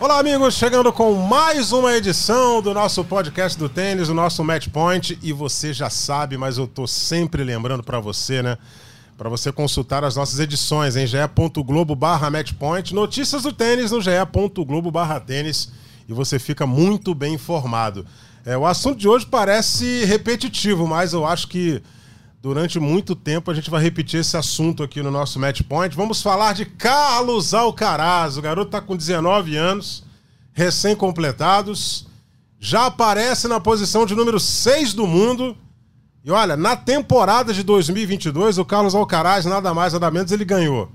Olá, amigos, chegando com mais uma edição do nosso podcast do tênis, o nosso Match Point. E você já sabe, mas eu tô sempre lembrando para você, né? Para você consultar as nossas edições em ge.globo barra matchpoint, notícias do tênis no ge.globo barra tênis e você fica muito bem informado. É, o assunto de hoje parece repetitivo, mas eu acho que durante muito tempo a gente vai repetir esse assunto aqui no nosso Match Point. Vamos falar de Carlos Alcaraz. O garoto está com 19 anos, recém-completados, já aparece na posição de número 6 do mundo. E olha, na temporada de 2022, o Carlos Alcaraz, nada mais nada menos, ele ganhou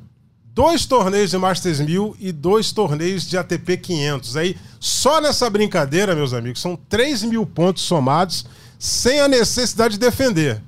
dois torneios de Masters 1000 e dois torneios de ATP 500. Aí, só nessa brincadeira, meus amigos, são 3 mil pontos somados sem a necessidade de defender.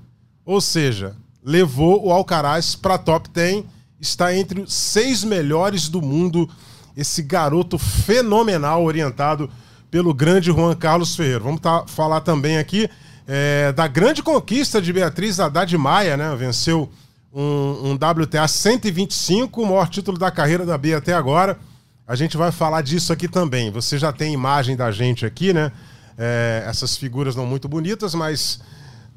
Ou seja, levou o Alcaraz para top 10, está entre os seis melhores do mundo. Esse garoto fenomenal, orientado pelo grande Juan Carlos Ferreira. Vamos tá, falar também aqui é, da grande conquista de Beatriz Haddad Maia, né? Venceu um, um WTA 125, o maior título da carreira da Bia até agora. A gente vai falar disso aqui também. Você já tem imagem da gente aqui, né? É, essas figuras não muito bonitas, mas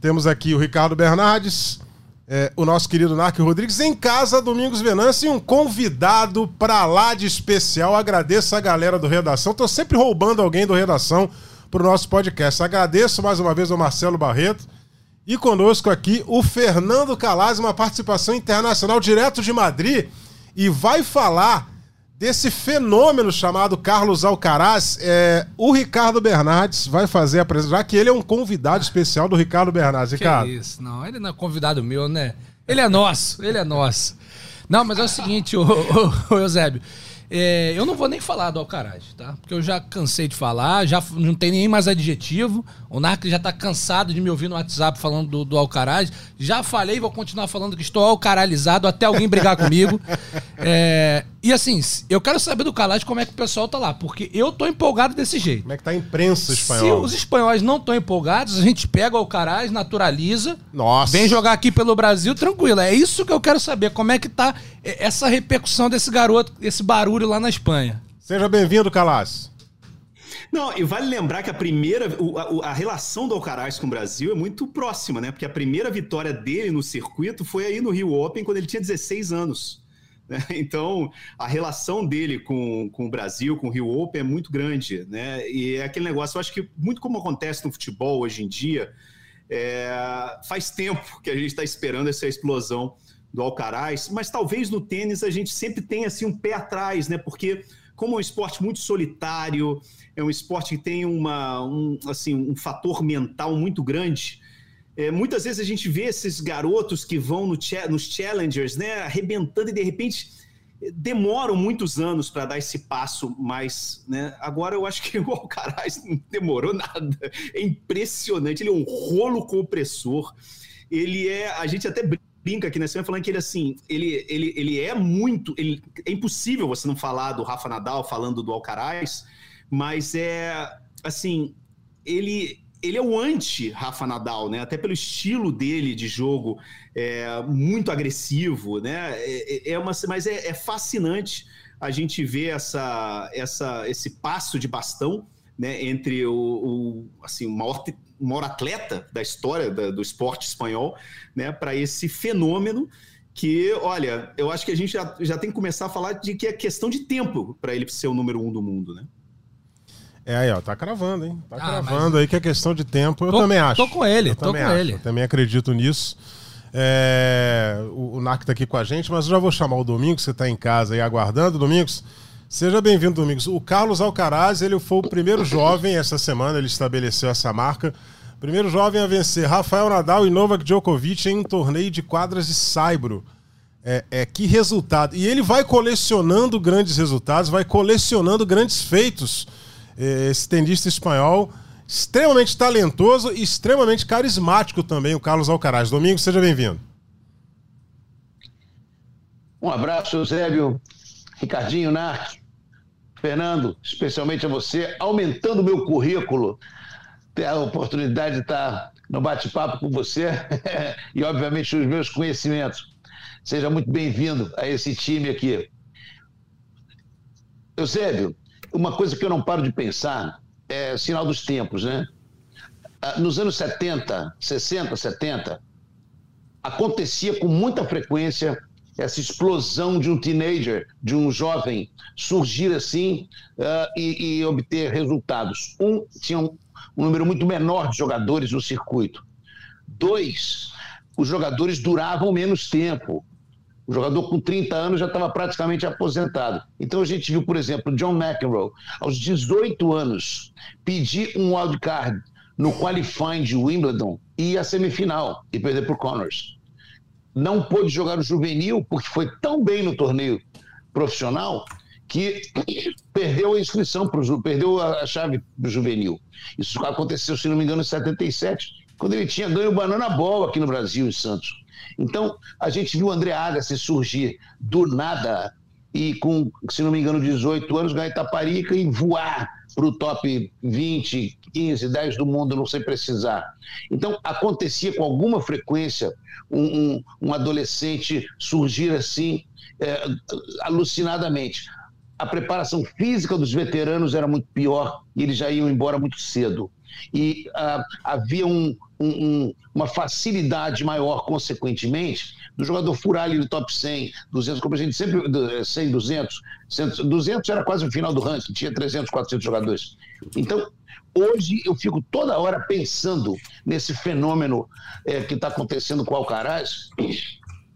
temos aqui o Ricardo Bernardes, é, o nosso querido Narc Rodrigues, em casa, Domingos Venâncio, e um convidado para lá de especial. Agradeço a galera do Redação. Estou sempre roubando alguém do Redação para o nosso podcast. Agradeço mais uma vez ao Marcelo Barreto e conosco aqui o Fernando Calaz, uma participação internacional direto de Madrid, e vai falar desse fenômeno chamado Carlos Alcaraz. É, o Ricardo Bernardes vai fazer a presença, já que ele é um convidado especial do Ricardo Bernardes. Que Ricardo. isso, não, ele não é convidado meu, né? Ele é nosso, ele é nosso. Não, mas é o seguinte, ô, ô, ô Eusébio, é, eu não vou nem falar do Alcaraz, tá? Porque eu já cansei de falar, já não tem nem mais adjetivo. O Narc já tá cansado de me ouvir no WhatsApp falando do, do Alcaraz. Já falei, vou continuar falando que estou alcaralizado até alguém brigar comigo. É, e assim, eu quero saber do Calais como é que o pessoal tá lá, porque eu tô empolgado desse jeito. Como é que tá a imprensa Se espanhola? os espanhóis não estão empolgados, a gente pega o Alcaraz, naturaliza, Nossa. vem jogar aqui pelo Brasil tranquilo. É isso que eu quero saber, como é que tá essa repercussão desse garoto, esse barulho lá na Espanha. Seja bem-vindo, Calaz. Não, e vale lembrar que a primeira, a, a relação do Alcaraz com o Brasil é muito próxima, né? Porque a primeira vitória dele no circuito foi aí no Rio Open, quando ele tinha 16 anos. né? Então, a relação dele com, com o Brasil, com o Rio Open, é muito grande, né? E é aquele negócio, eu acho que muito como acontece no futebol hoje em dia, é, faz tempo que a gente está esperando essa explosão do Alcaraz, mas talvez no tênis a gente sempre tenha assim um pé atrás, né? Porque como é um esporte muito solitário, é um esporte que tem uma, um, assim, um fator mental muito grande. é, muitas vezes a gente vê esses garotos que vão no cha- nos challengers, né, arrebentando e de repente demoram muitos anos para dar esse passo mais, né? Agora eu acho que o Alcaraz não demorou nada. É impressionante, ele é um rolo compressor. Ele é, a gente até brinca aqui na semana falando que ele assim, ele, ele, ele é muito, ele, é impossível você não falar do Rafa Nadal falando do Alcaraz, mas é assim, ele ele é o anti-Rafa Nadal, né? Até pelo estilo dele de jogo, é muito agressivo, né? É, é uma, mas é, é fascinante a gente ver essa, essa, esse passo de bastão, né? Entre o, o assim, o maior, o maior atleta da história da, do esporte espanhol, né? Para esse fenômeno que, olha, eu acho que a gente já, já tem que começar a falar de que é questão de tempo para ele ser o número um do mundo, né? É aí, ó, tá cravando, hein? Tá Ah, cravando aí que é questão de tempo. Eu Tô- também acho. tô com ele, Eu tô também com acho, ele. Eu também acredito nisso. É, o, o NAC tá aqui com a gente, mas eu já vou chamar o Domingos, que tá em casa aí aguardando. Domingos, seja bem-vindo, Domingos. O Carlos Alcaraz, ele foi o primeiro jovem essa semana, ele estabeleceu essa marca. Primeiro jovem a vencer Rafael Nadal e Novak Djokovic em um torneio de quadras de saibro. É, é, que resultado. E ele vai colecionando grandes resultados, vai colecionando grandes feitos. É, Esse tenista espanhol extremamente talentoso e extremamente carismático também, o Carlos Alcaraz. Domingos, seja bem-vindo. Um abraço, Eusébio, Ricardinho, Narc, Fernando, especialmente a você, aumentando o meu currículo, ter a oportunidade de estar no bate-papo com você e, obviamente, os meus conhecimentos. Seja muito bem-vindo a esse time aqui. Eusébio, uma coisa que eu não paro de pensar é sinal dos tempos, né? Ah, nos anos 70, 60, 70, acontecia com muita frequência essa explosão de um teenager, de um jovem, surgir assim uh, e, e, obter resultados. Um, tinha um, um número muito menor de jogadores no circuito. Dois, os jogadores duravam menos tempo. O jogador com 30 anos já estava praticamente aposentado. Então a gente viu, por exemplo, John McEnroe, aos 18 anos, pedir um wildcard no qualifying de Wimbledon e a semifinal e perder por Connors não pôde jogar o juvenil porque foi tão bem no torneio profissional que perdeu a inscrição, pro, perdeu a chave para o juvenil. Isso aconteceu, se não me engano, em 77, quando ele tinha ganho o Banana Ball aqui no Brasil, em Santos. Então, a gente viu o André Agassi surgir do nada e com, se não me engano, 18 anos, ganhar Itaparica e voar para o top 20, 15, 10 do mundo, não sei precisar. Então, acontecia com alguma frequência um, um, um adolescente surgir assim, é, alucinadamente. A preparação física dos veteranos era muito pior e eles já iam embora muito cedo. E ah, havia um, uma facilidade maior, consequentemente, do jogador furar ali no top 100, 200, como a gente sempre, 100, 200, 100, 200 era quase o final do ranking, tinha 300, 400 jogadores. Então, hoje eu fico toda hora pensando nesse fenômeno é, que está acontecendo com o Alcaraz,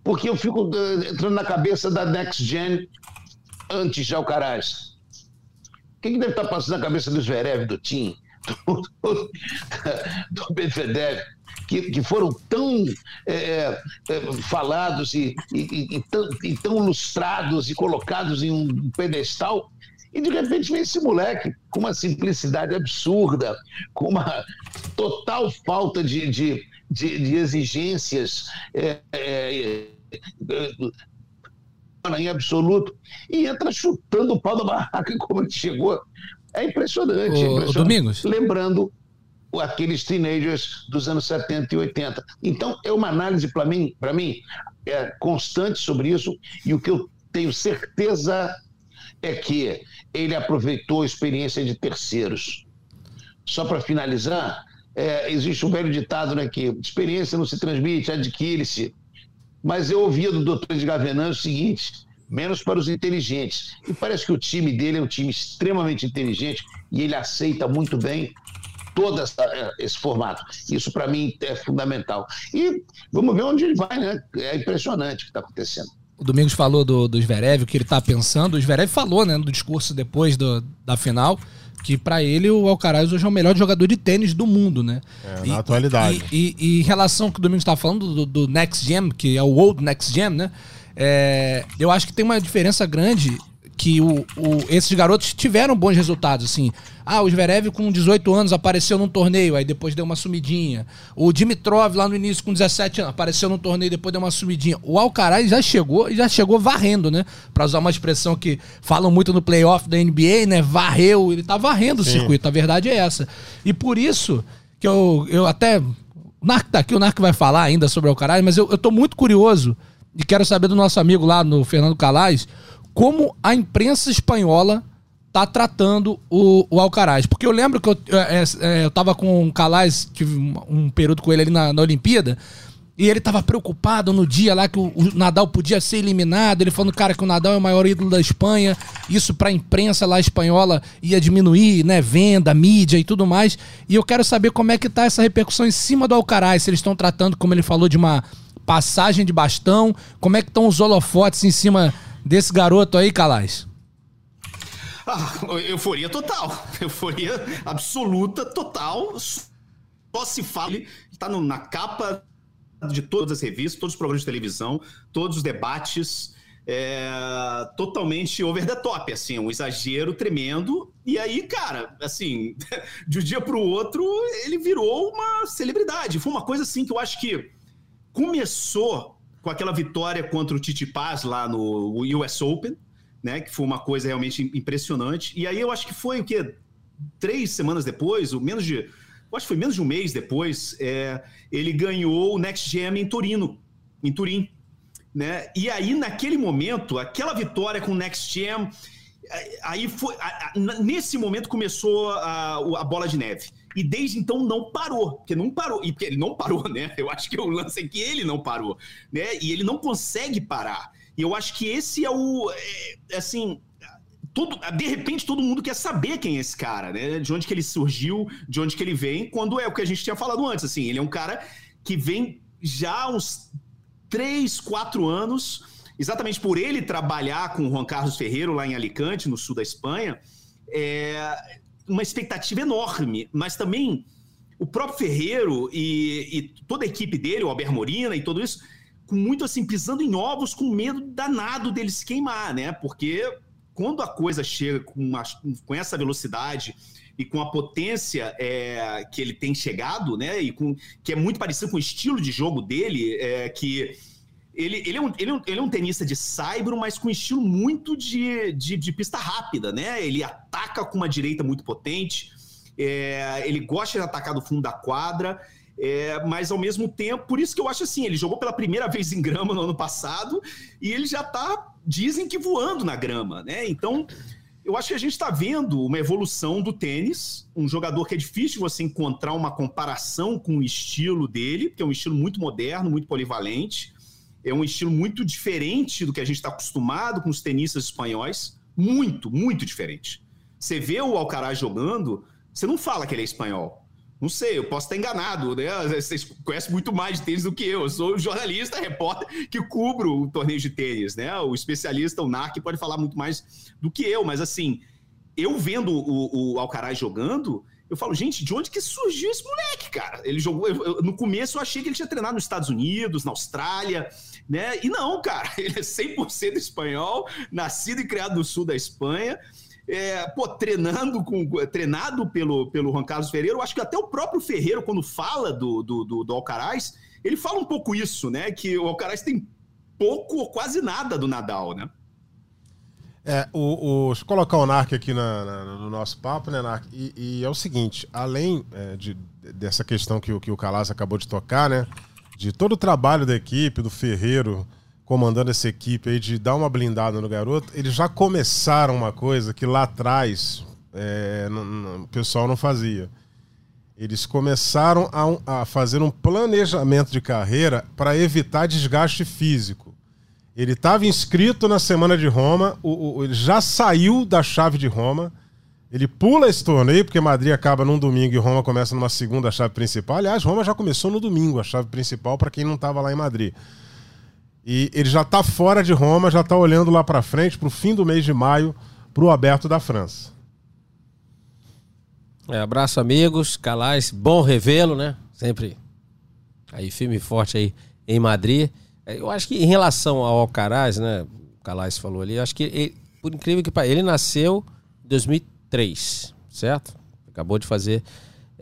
porque eu fico uh, entrando na cabeça da Next Gen antes de Alcaraz. O que, que deve estar tá passando na cabeça do Zverev, do Tim, do, do, do Medvedev? que, que foram tão é, é, é, falados e, e, e, tão, e tão lustrados e colocados em um pedestal, e de repente vem esse moleque com uma simplicidade absurda, com uma total falta de, de, de, de exigências é, é, é, em absoluto, e entra chutando o pau da barraca como ele chegou. É impressionante. O, impressionante. Domingos. Lembrando aqueles teenagers dos anos 70 e 80. Então, é uma análise para mim, para mim é constante sobre isso, e o que eu tenho certeza é que ele aproveitou a experiência de terceiros. Só para finalizar, é, existe um velho ditado né, que experiência não se transmite, adquire-se. Mas eu ouvia do doutor de Gavenan o seguinte: menos para os inteligentes. E parece que o time dele é um time extremamente inteligente e ele aceita muito bem todo essa, é, esse formato. Isso, para mim, é fundamental. E vamos ver onde ele vai, né? É impressionante o que está acontecendo. O Domingos falou do, do Zverev, o que ele está pensando. O Zverev falou, né, no discurso depois do, da final, que para ele o Alcaraz hoje é o melhor jogador de tênis do mundo, né? É, na atualidade. E, e, e, em relação ao que o Domingos está falando do, do, Next Gen, que é o Old Next Gen, né? É, eu acho que tem uma diferença grande que o, o, esses garotos tiveram bons resultados, assim. Ah, o Zverev com 18 anos apareceu num torneio, aí depois deu uma sumidinha. O Dimitrov lá no início com 17 anos apareceu num torneio, depois deu uma sumidinha. O Alcaraz já chegou e já chegou varrendo, né? Pra usar uma expressão que falam muito no playoff da NBA, né? Varreu, ele tá varrendo Sim. o circuito, a verdade é essa. E por isso que eu, eu até... O Narc tá aqui, o Narc vai falar ainda sobre o Alcaraz, mas eu, eu tô muito curioso e quero saber do nosso amigo lá no Fernando Calais como a imprensa espanhola tá tratando o, o Alcaraz. Porque eu lembro que eu, é, é, eu tava com o Calais, tive um, período com ele ali na, na Olimpíada, e ele tava preocupado no dia lá que o, o, Nadal podia ser eliminado. Ele falando, cara, que o Nadal é o maior ídolo da Espanha. Isso pra imprensa lá espanhola ia diminuir, né? Venda, mídia e tudo mais. E eu quero saber como é que tá essa repercussão em cima do Alcaraz. Se eles estão tratando, como ele falou, de uma passagem de bastão. Como é que estão os holofotes em cima desse garoto aí, Calais? Ah, euforia total. Euforia absoluta, total. Só se fala. Está na capa de todas as revistas, todos os programas de televisão, todos os debates. é, totalmente over the top, assim, um exagero tremendo. E aí, cara, assim, de um dia para o outro, ele virou uma celebridade. Foi uma coisa assim que eu acho que começou com aquela vitória contra o Titi Paz lá no US Open, né? Que foi uma coisa realmente impressionante. E aí eu acho que foi o quê? Três semanas depois, ou menos de. Acho que foi menos de um mês depois, é, ele ganhou o Next Gem em Turino, em Turim. Né? E aí, naquele momento, aquela vitória com o Next Gen, aí foi. Nesse momento começou a, a bola de neve. E desde então não parou, porque não parou. E porque ele não parou, né? Eu acho que o lance é que ele não parou, né? E ele não consegue parar. E eu acho que esse é o. É, assim. Todo, de repente todo mundo quer saber quem é esse cara, né? De onde que ele surgiu, de onde que ele vem, quando é o que a gente tinha falado antes, assim, ele é um cara que vem já uns três, quatro anos, exatamente por ele trabalhar com o Juan Carlos Ferreiro lá em Alicante, no sul da Espanha, é uma expectativa enorme, mas também o próprio Ferreiro e, e toda a equipe dele, o Albert Morina e tudo isso, com muito assim, pisando em ovos, com medo danado dele se queimar, né? Porque quando a coisa chega com, uma, com essa velocidade e com a potência é, que ele tem chegado, né? E com que é muito parecido com o estilo de jogo dele, é, que ele, ele, é um, ele, é um, ele é um tenista de saibro, mas com estilo muito de, de, de, pista rápida, né? Ele ataca com uma direita muito potente, é, ele gosta de atacar do fundo da quadra, é, mas ao mesmo tempo, por isso que eu acho assim, ele jogou pela primeira vez em grama no ano passado e ele já tá, dizem que voando na grama, né? Então, eu acho que a gente está vendo uma evolução do tênis, um jogador que é difícil você encontrar uma comparação com o estilo dele, que é um estilo muito moderno, muito polivalente, é um estilo muito diferente do que a gente está acostumado com os tenistas espanhóis, muito, muito diferente. Você vê o Alcaraz jogando, você não fala que ele é espanhol. Não sei, eu posso estar enganado, né? Vocês conhecem muito mais de tênis do que eu. Eu sou jornalista, repórter que cubro o torneio de tênis, né? O especialista, o NARC, pode falar muito mais do que eu, mas assim, eu vendo o, o Alcaraz jogando, eu falo, gente, de onde que surgiu esse moleque, cara? Ele jogou. Eu, no começo eu achei que ele tinha treinado nos Estados Unidos, na Austrália, né? E não, cara, ele é 100% espanhol, nascido e criado no sul da Espanha é, pô, treinando com, treinado pelo, pelo Juan Carlos Ferreira. Acho que até o próprio Ferreira, quando fala do, do, do, do Alcaraz, ele fala um pouco isso, né? Que o Alcaraz tem pouco ou quase nada do Nadal, né? É, o, o, colocar o Narc aqui na, na, no nosso papo, né, Narc? E, e é o seguinte, além é, de, dessa questão que, que o Calas acabou de tocar, né? De todo o trabalho da equipe, do Ferreiro, comandando essa equipe aí de dar uma blindada no garoto, eles já começaram uma coisa que lá atrás é, o pessoal não fazia. Eles começaram a, a fazer um planejamento de carreira para evitar desgaste físico. Ele estava inscrito na semana de Roma, o, o, ele já saiu da chave de Roma. Ele pula esse torneio, porque Madrid acaba num domingo e Roma começa numa segunda chave principal. Aliás, Roma já começou no domingo, a chave principal, para quem não estava lá em Madrid. E ele já está fora de Roma, já está olhando lá para frente, para o fim do mês de maio, para o aberto da França. É, abraço, amigos. Calais, bom revê-lo, né? Sempre aí firme e forte aí em Madrid. É, eu acho que em relação ao Alcaraz, né? O Calais falou ali, acho que ele, por incrível que pareça, ele nasceu em 2003, certo? Acabou de fazer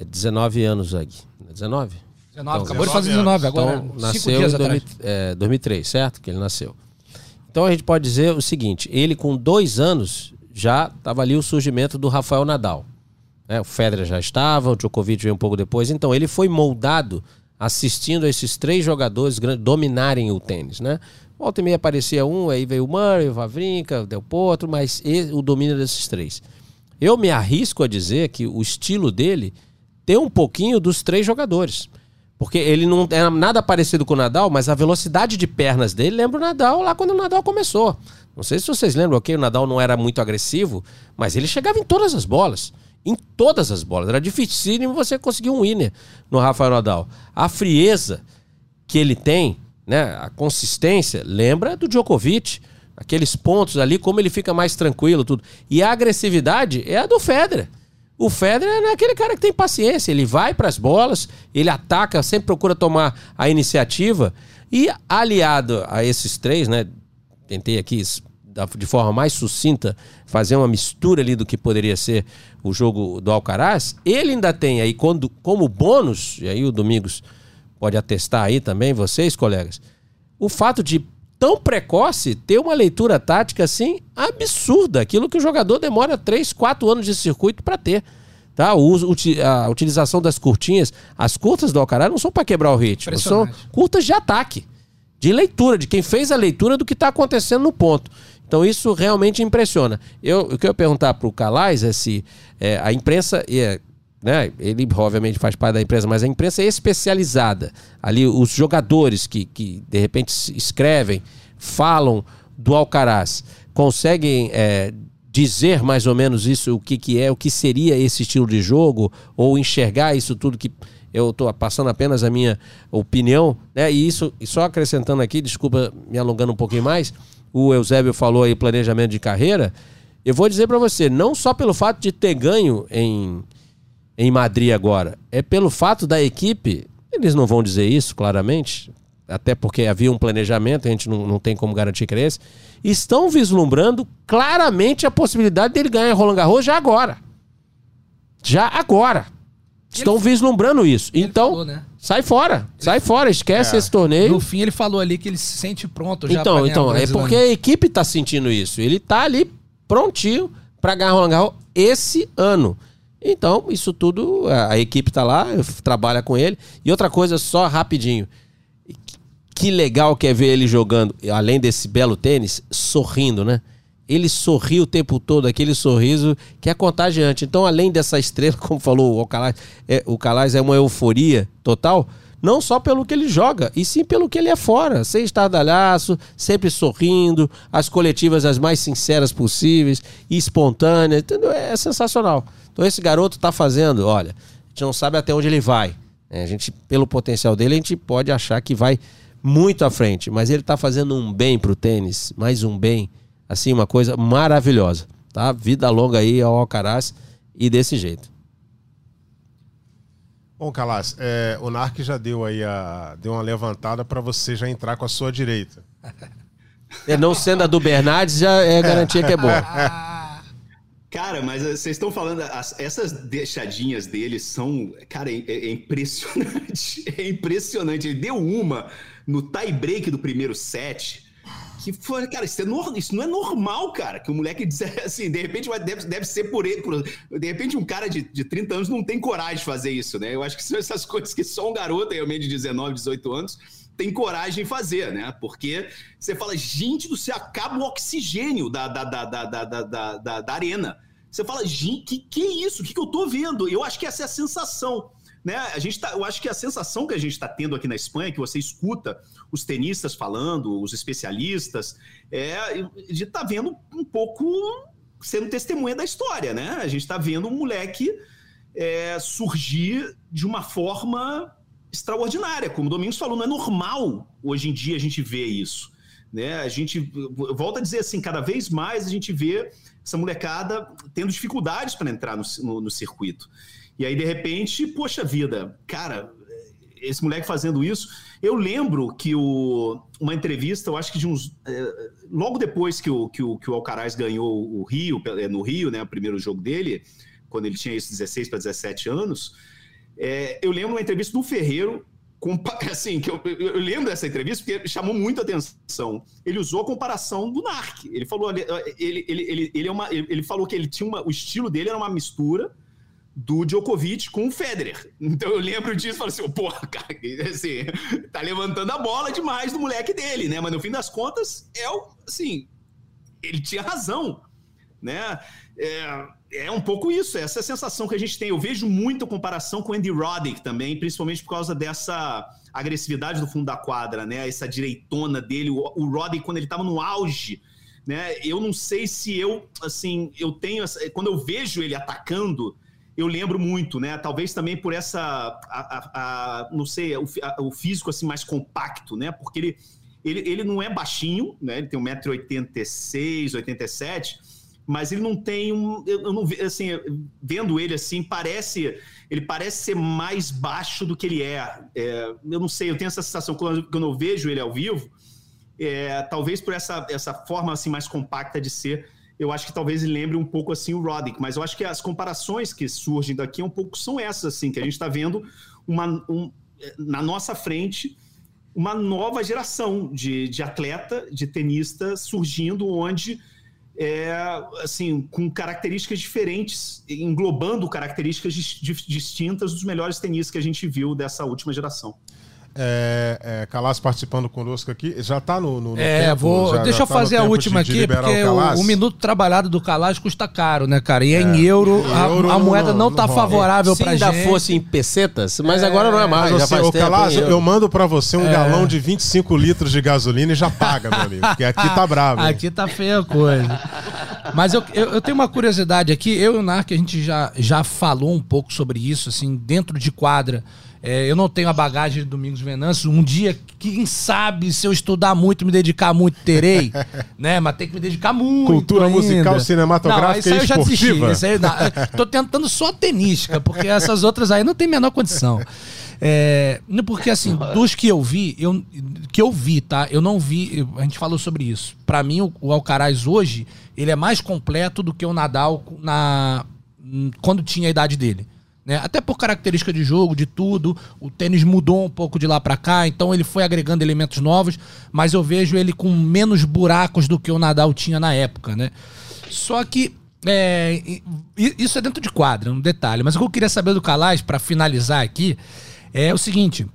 19 é, anos aqui. 19? 19, então, acabou de fazer 19 agora. Então, nasceu em 2000, é, 2003, certo? Que ele nasceu. Então a gente pode dizer o seguinte: ele com dois anos já estava ali o surgimento do Rafael Nadal. É, o Federer já estava, o Djokovic veio um pouco depois. Então ele foi moldado assistindo esses três jogadores dominarem o tênis, né? Volta e meia aparecia um, aí veio o Murray, o Vavrinka, o Del Potro, mas ele, o domínio desses três. Eu me arrisco a dizer que o estilo dele tem um pouquinho dos três jogadores. Porque ele não era nada parecido com o Nadal, mas a velocidade de pernas dele lembra o Nadal lá quando o Nadal começou. Não sei se vocês lembram, ok? O Nadal não era muito agressivo, mas ele chegava em todas as bolas. Em todas as bolas. Era difícil você conseguir um winner no Rafael Nadal. A frieza que ele tem, né? A consistência, lembra do Djokovic. Aqueles pontos ali, como ele fica mais tranquilo, tudo. E a agressividade é a do Federer. O Federer é aquele cara que tem paciência, ele vai para as bolas, ele ataca, sempre procura tomar a iniciativa. E aliado a esses três, né? tentei aqui de forma mais sucinta fazer uma mistura ali do que poderia ser o jogo do Alcaraz, ele ainda tem aí quando, como bônus, e aí o Domingos pode atestar aí também, vocês, colegas, o fato de tão precoce ter uma leitura tática assim absurda, aquilo que o jogador demora 3, 4 anos de circuito para ter. Tá? O uso, a utilização das curtinhas, as curtas do Alcaraz não são para quebrar o ritmo, são curtas de ataque, de leitura, de quem fez a leitura do que está acontecendo no ponto. Então isso realmente impressiona. Eu, o que eu ia perguntar para o Calais é se é, a imprensa, é, né, ele obviamente faz parte da imprensa, mas a imprensa é especializada. Ali os jogadores que, que de repente escrevem, falam do Alcaraz, conseguem é, dizer mais ou menos isso, o que, que é, o que seria esse estilo de jogo, ou enxergar isso tudo que eu estou passando apenas a minha opinião, né? E isso, e só acrescentando aqui, desculpa me alongando um pouquinho mais, o Eusébio falou aí planejamento de carreira. Eu vou dizer para você, não só pelo fato de ter ganho em, em Madrid agora, é pelo fato da equipe, eles não vão dizer isso claramente, até porque havia um planejamento, a gente não, não tem como garantir que é esse, estão vislumbrando claramente a possibilidade dele ganhar Roland Garros já agora. Já agora. Estão ele, vislumbrando isso. Então, falou, né? sai fora. Ele, sai fora, esquece é. esse torneio. No fim, ele falou ali que ele se sente pronto já Então, então é porque a equipe está sentindo isso. Ele está ali prontinho para ganhar Roland Garros esse ano. Então, isso tudo, a, equipe está lá, trabalha com ele. E outra coisa, só rapidinho que legal que é ver ele jogando, além desse belo tênis, sorrindo, né? Ele sorri o tempo todo, aquele sorriso que é contagiante. Então, além dessa estrela, como falou o Alcaraz, é, o Calais é uma euforia total, não só pelo que ele joga, e sim pelo que ele é fora, sem estardalhaço, sempre sorrindo, as coletivas as mais sinceras possíveis, espontâneas, entendeu? É sensacional. Então esse garoto tá fazendo, olha, a gente não sabe até onde ele vai. Né? A gente, pelo potencial dele, a gente pode achar que vai muito à frente, mas ele está fazendo um bem para o tênis, mais um bem, assim, uma coisa maravilhosa, tá? Vida longa aí ao Alcaraz e desse jeito. Bom, Calas, é, o Narc já deu aí a, deu uma levantada para você já entrar com a sua direita. É, não sendo a do Bernardes, já é garantia que é boa. Cara, mas vocês estão falando, as, essas deixadinhas dele são, cara, é, é, impressionante. É impressionante. Ele deu uma no tie break do primeiro set. Que foi, cara, isso, é no, isso não é normal, cara. Que o moleque disser assim, de repente vai, deve, deve ser por ele. Por, de repente, um cara de, de 30 anos não tem coragem de fazer isso, né? Eu acho que são essas coisas que só um garoto, realmente, de 19, 18 anos, tem coragem de fazer, né? Porque você fala, gente do céu, acaba o oxigênio da, da, da, da, da, da, da, da arena. Você fala, gente, que, que isso? O que, que eu tô vendo? Eu acho que essa é a sensação né? A gente tá, eu acho que a sensação que a gente está tendo aqui na Espanha, que você escuta os tenistas falando, os especialistas, é de estar tá vendo um pouco sendo testemunha da história, né? A gente está vendo um moleque é, surgir de uma forma extraordinária, como o Domingos falou, não é normal hoje em dia a gente ver isso. Né? A gente volta a dizer assim, cada vez mais a gente vê essa molecada tendo dificuldades para entrar no, no, no circuito. E aí, de repente, poxa vida, cara, esse moleque fazendo isso. Eu lembro que o, uma entrevista, eu acho que de uns. É, logo depois que o, que, o, que o Alcaraz ganhou o Rio, no Rio, né, o primeiro jogo dele, quando ele tinha esses 16 para 17 anos, é, eu lembro uma entrevista do Ferreiro. Com, assim, que eu, eu, lembro dessa entrevista porque chamou muito atenção. Ele usou a comparação do Narc. Ele falou, ele, ele, ele, ele, é uma, ele falou que ele tinha uma, o estilo dele era uma mistura do Djokovic com o Federer. Então eu lembro disso e falo assim, porra, cara, assim, tá levantando a bola demais do moleque dele, né? Mas no fim das contas, é o, assim, ele tinha razão, né? É, é um pouco isso, essa é a sensação que a gente tem. Eu vejo muita comparação com Andy Roddick também, principalmente por causa dessa agressividade do fundo da quadra, né? Essa direitona dele, o, Roddick quando ele tava no auge, né? Eu não sei se eu, assim, eu tenho, quando eu vejo ele atacando, eu lembro muito, né? Talvez também por essa, a, a, a, não sei, o, o, físico assim mais compacto, né? Porque ele, ele, ele não é baixinho, né? Ele tem 1,86m, 87 mas ele não tem um, eu não assim, vendo ele assim, parece, ele parece ser mais baixo do que ele é. é eu não sei, eu tenho essa sensação quando, quando eu vejo ele ao vivo, é, talvez por essa, essa forma assim mais compacta de ser, eu acho que talvez ele lembre um pouco assim o Roddick, mas eu acho que as comparações que surgem daqui um pouco são essas, assim, que a gente está vendo uma, um, na nossa frente uma nova geração de, de atleta, de tenista surgindo, onde é, assim, com características diferentes, englobando características distintas dos melhores tenistas que a gente viu dessa última geração. É, é, Calas participando conosco aqui. Já está no, no, no, É, tempo, vou. já- deixa já eu tá fazer a última aqui, porque o o, o minuto trabalhado do Calas custa caro, né, cara? E é em euro, a, euro a moeda não, não tá rola. favorável Se ainda gente. fosse em pesetas, mas agora não é mais. Mas já você, faz ô tempo, Calas, eu mando pra você um galão de 25 litros de gasolina e já paga, meu amigo. Porque aqui tá bravo. hein? Aqui tá feia a coisa. Mas eu, eu, eu tenho uma curiosidade aqui. Eu e o Narc, a gente já, já falou um pouco sobre isso, assim, dentro de quadra. É, eu não tenho a bagagem de Domingos Venâncio. Um dia, quem sabe, se eu estudar muito, me dedicar muito, terei. né? Mas tem que me dedicar muito. Cultura ainda. musical, cinematográfica não, isso aí e eu já desisti. esportiva? Aí, não, tô tentando só tenística, porque essas outras aí não tem a menor condição. É, porque assim, dos que eu vi, eu, que eu vi, tá? Eu não vi, eu- a gente falou sobre isso. Pra mim, o, o Alcaraz hoje, ele é mais completo do que o Nadal na, quando tinha a idade dele. Né? Até por característica de jogo, de tudo, o tênis mudou um pouco de lá pra cá, então ele foi agregando elementos novos, mas eu vejo ele com menos buracos do que o Nadal tinha na época, né? Só que é, isso é dentro de quadra, um detalhe. Mas o que eu queria saber do Calais, pra finalizar aqui, é o seguinte: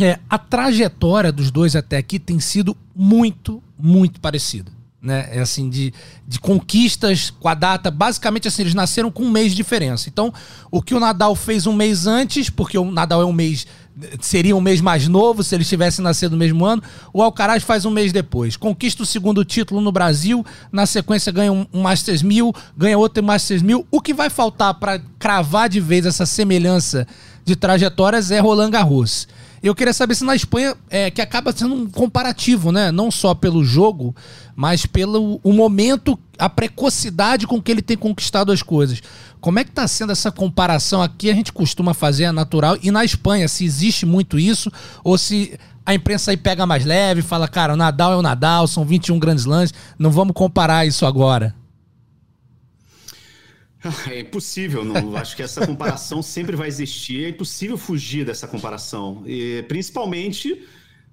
é, a trajetória dos dois até aqui tem sido muito, muito parecida. Né? É assim, de, de conquistas com a data. Basicamente, assim, eles nasceram com um mês de diferença. Então, o que o Nadal fez um mês antes, porque o Nadal é um mês. Seria um mês mais novo se eles tivessem nascido no mesmo ano. O Alcaraz faz um mês depois. Conquista o segundo título no Brasil. Na sequência, ganha um, Masters 1000, ganha outro Masters 1000. O que vai faltar para cravar de vez essa semelhança de trajetórias é Roland Garros. Eu queria saber se na Espanha, é, que acaba sendo um comparativo, né? Não só pelo jogo, mas pelo o momento, a precocidade com que ele tem conquistado as coisas. Como é que tá sendo essa comparação aqui? A gente costuma fazer, é natural. E na Espanha, se existe muito isso, ou se a imprensa aí pega mais leve, fala, cara, o Nadal é o Nadal, são 21 grandes lãs, não vamos comparar isso agora. É impossível, não. Acho que essa comparação sempre vai existir. É impossível fugir dessa comparação. E, principalmente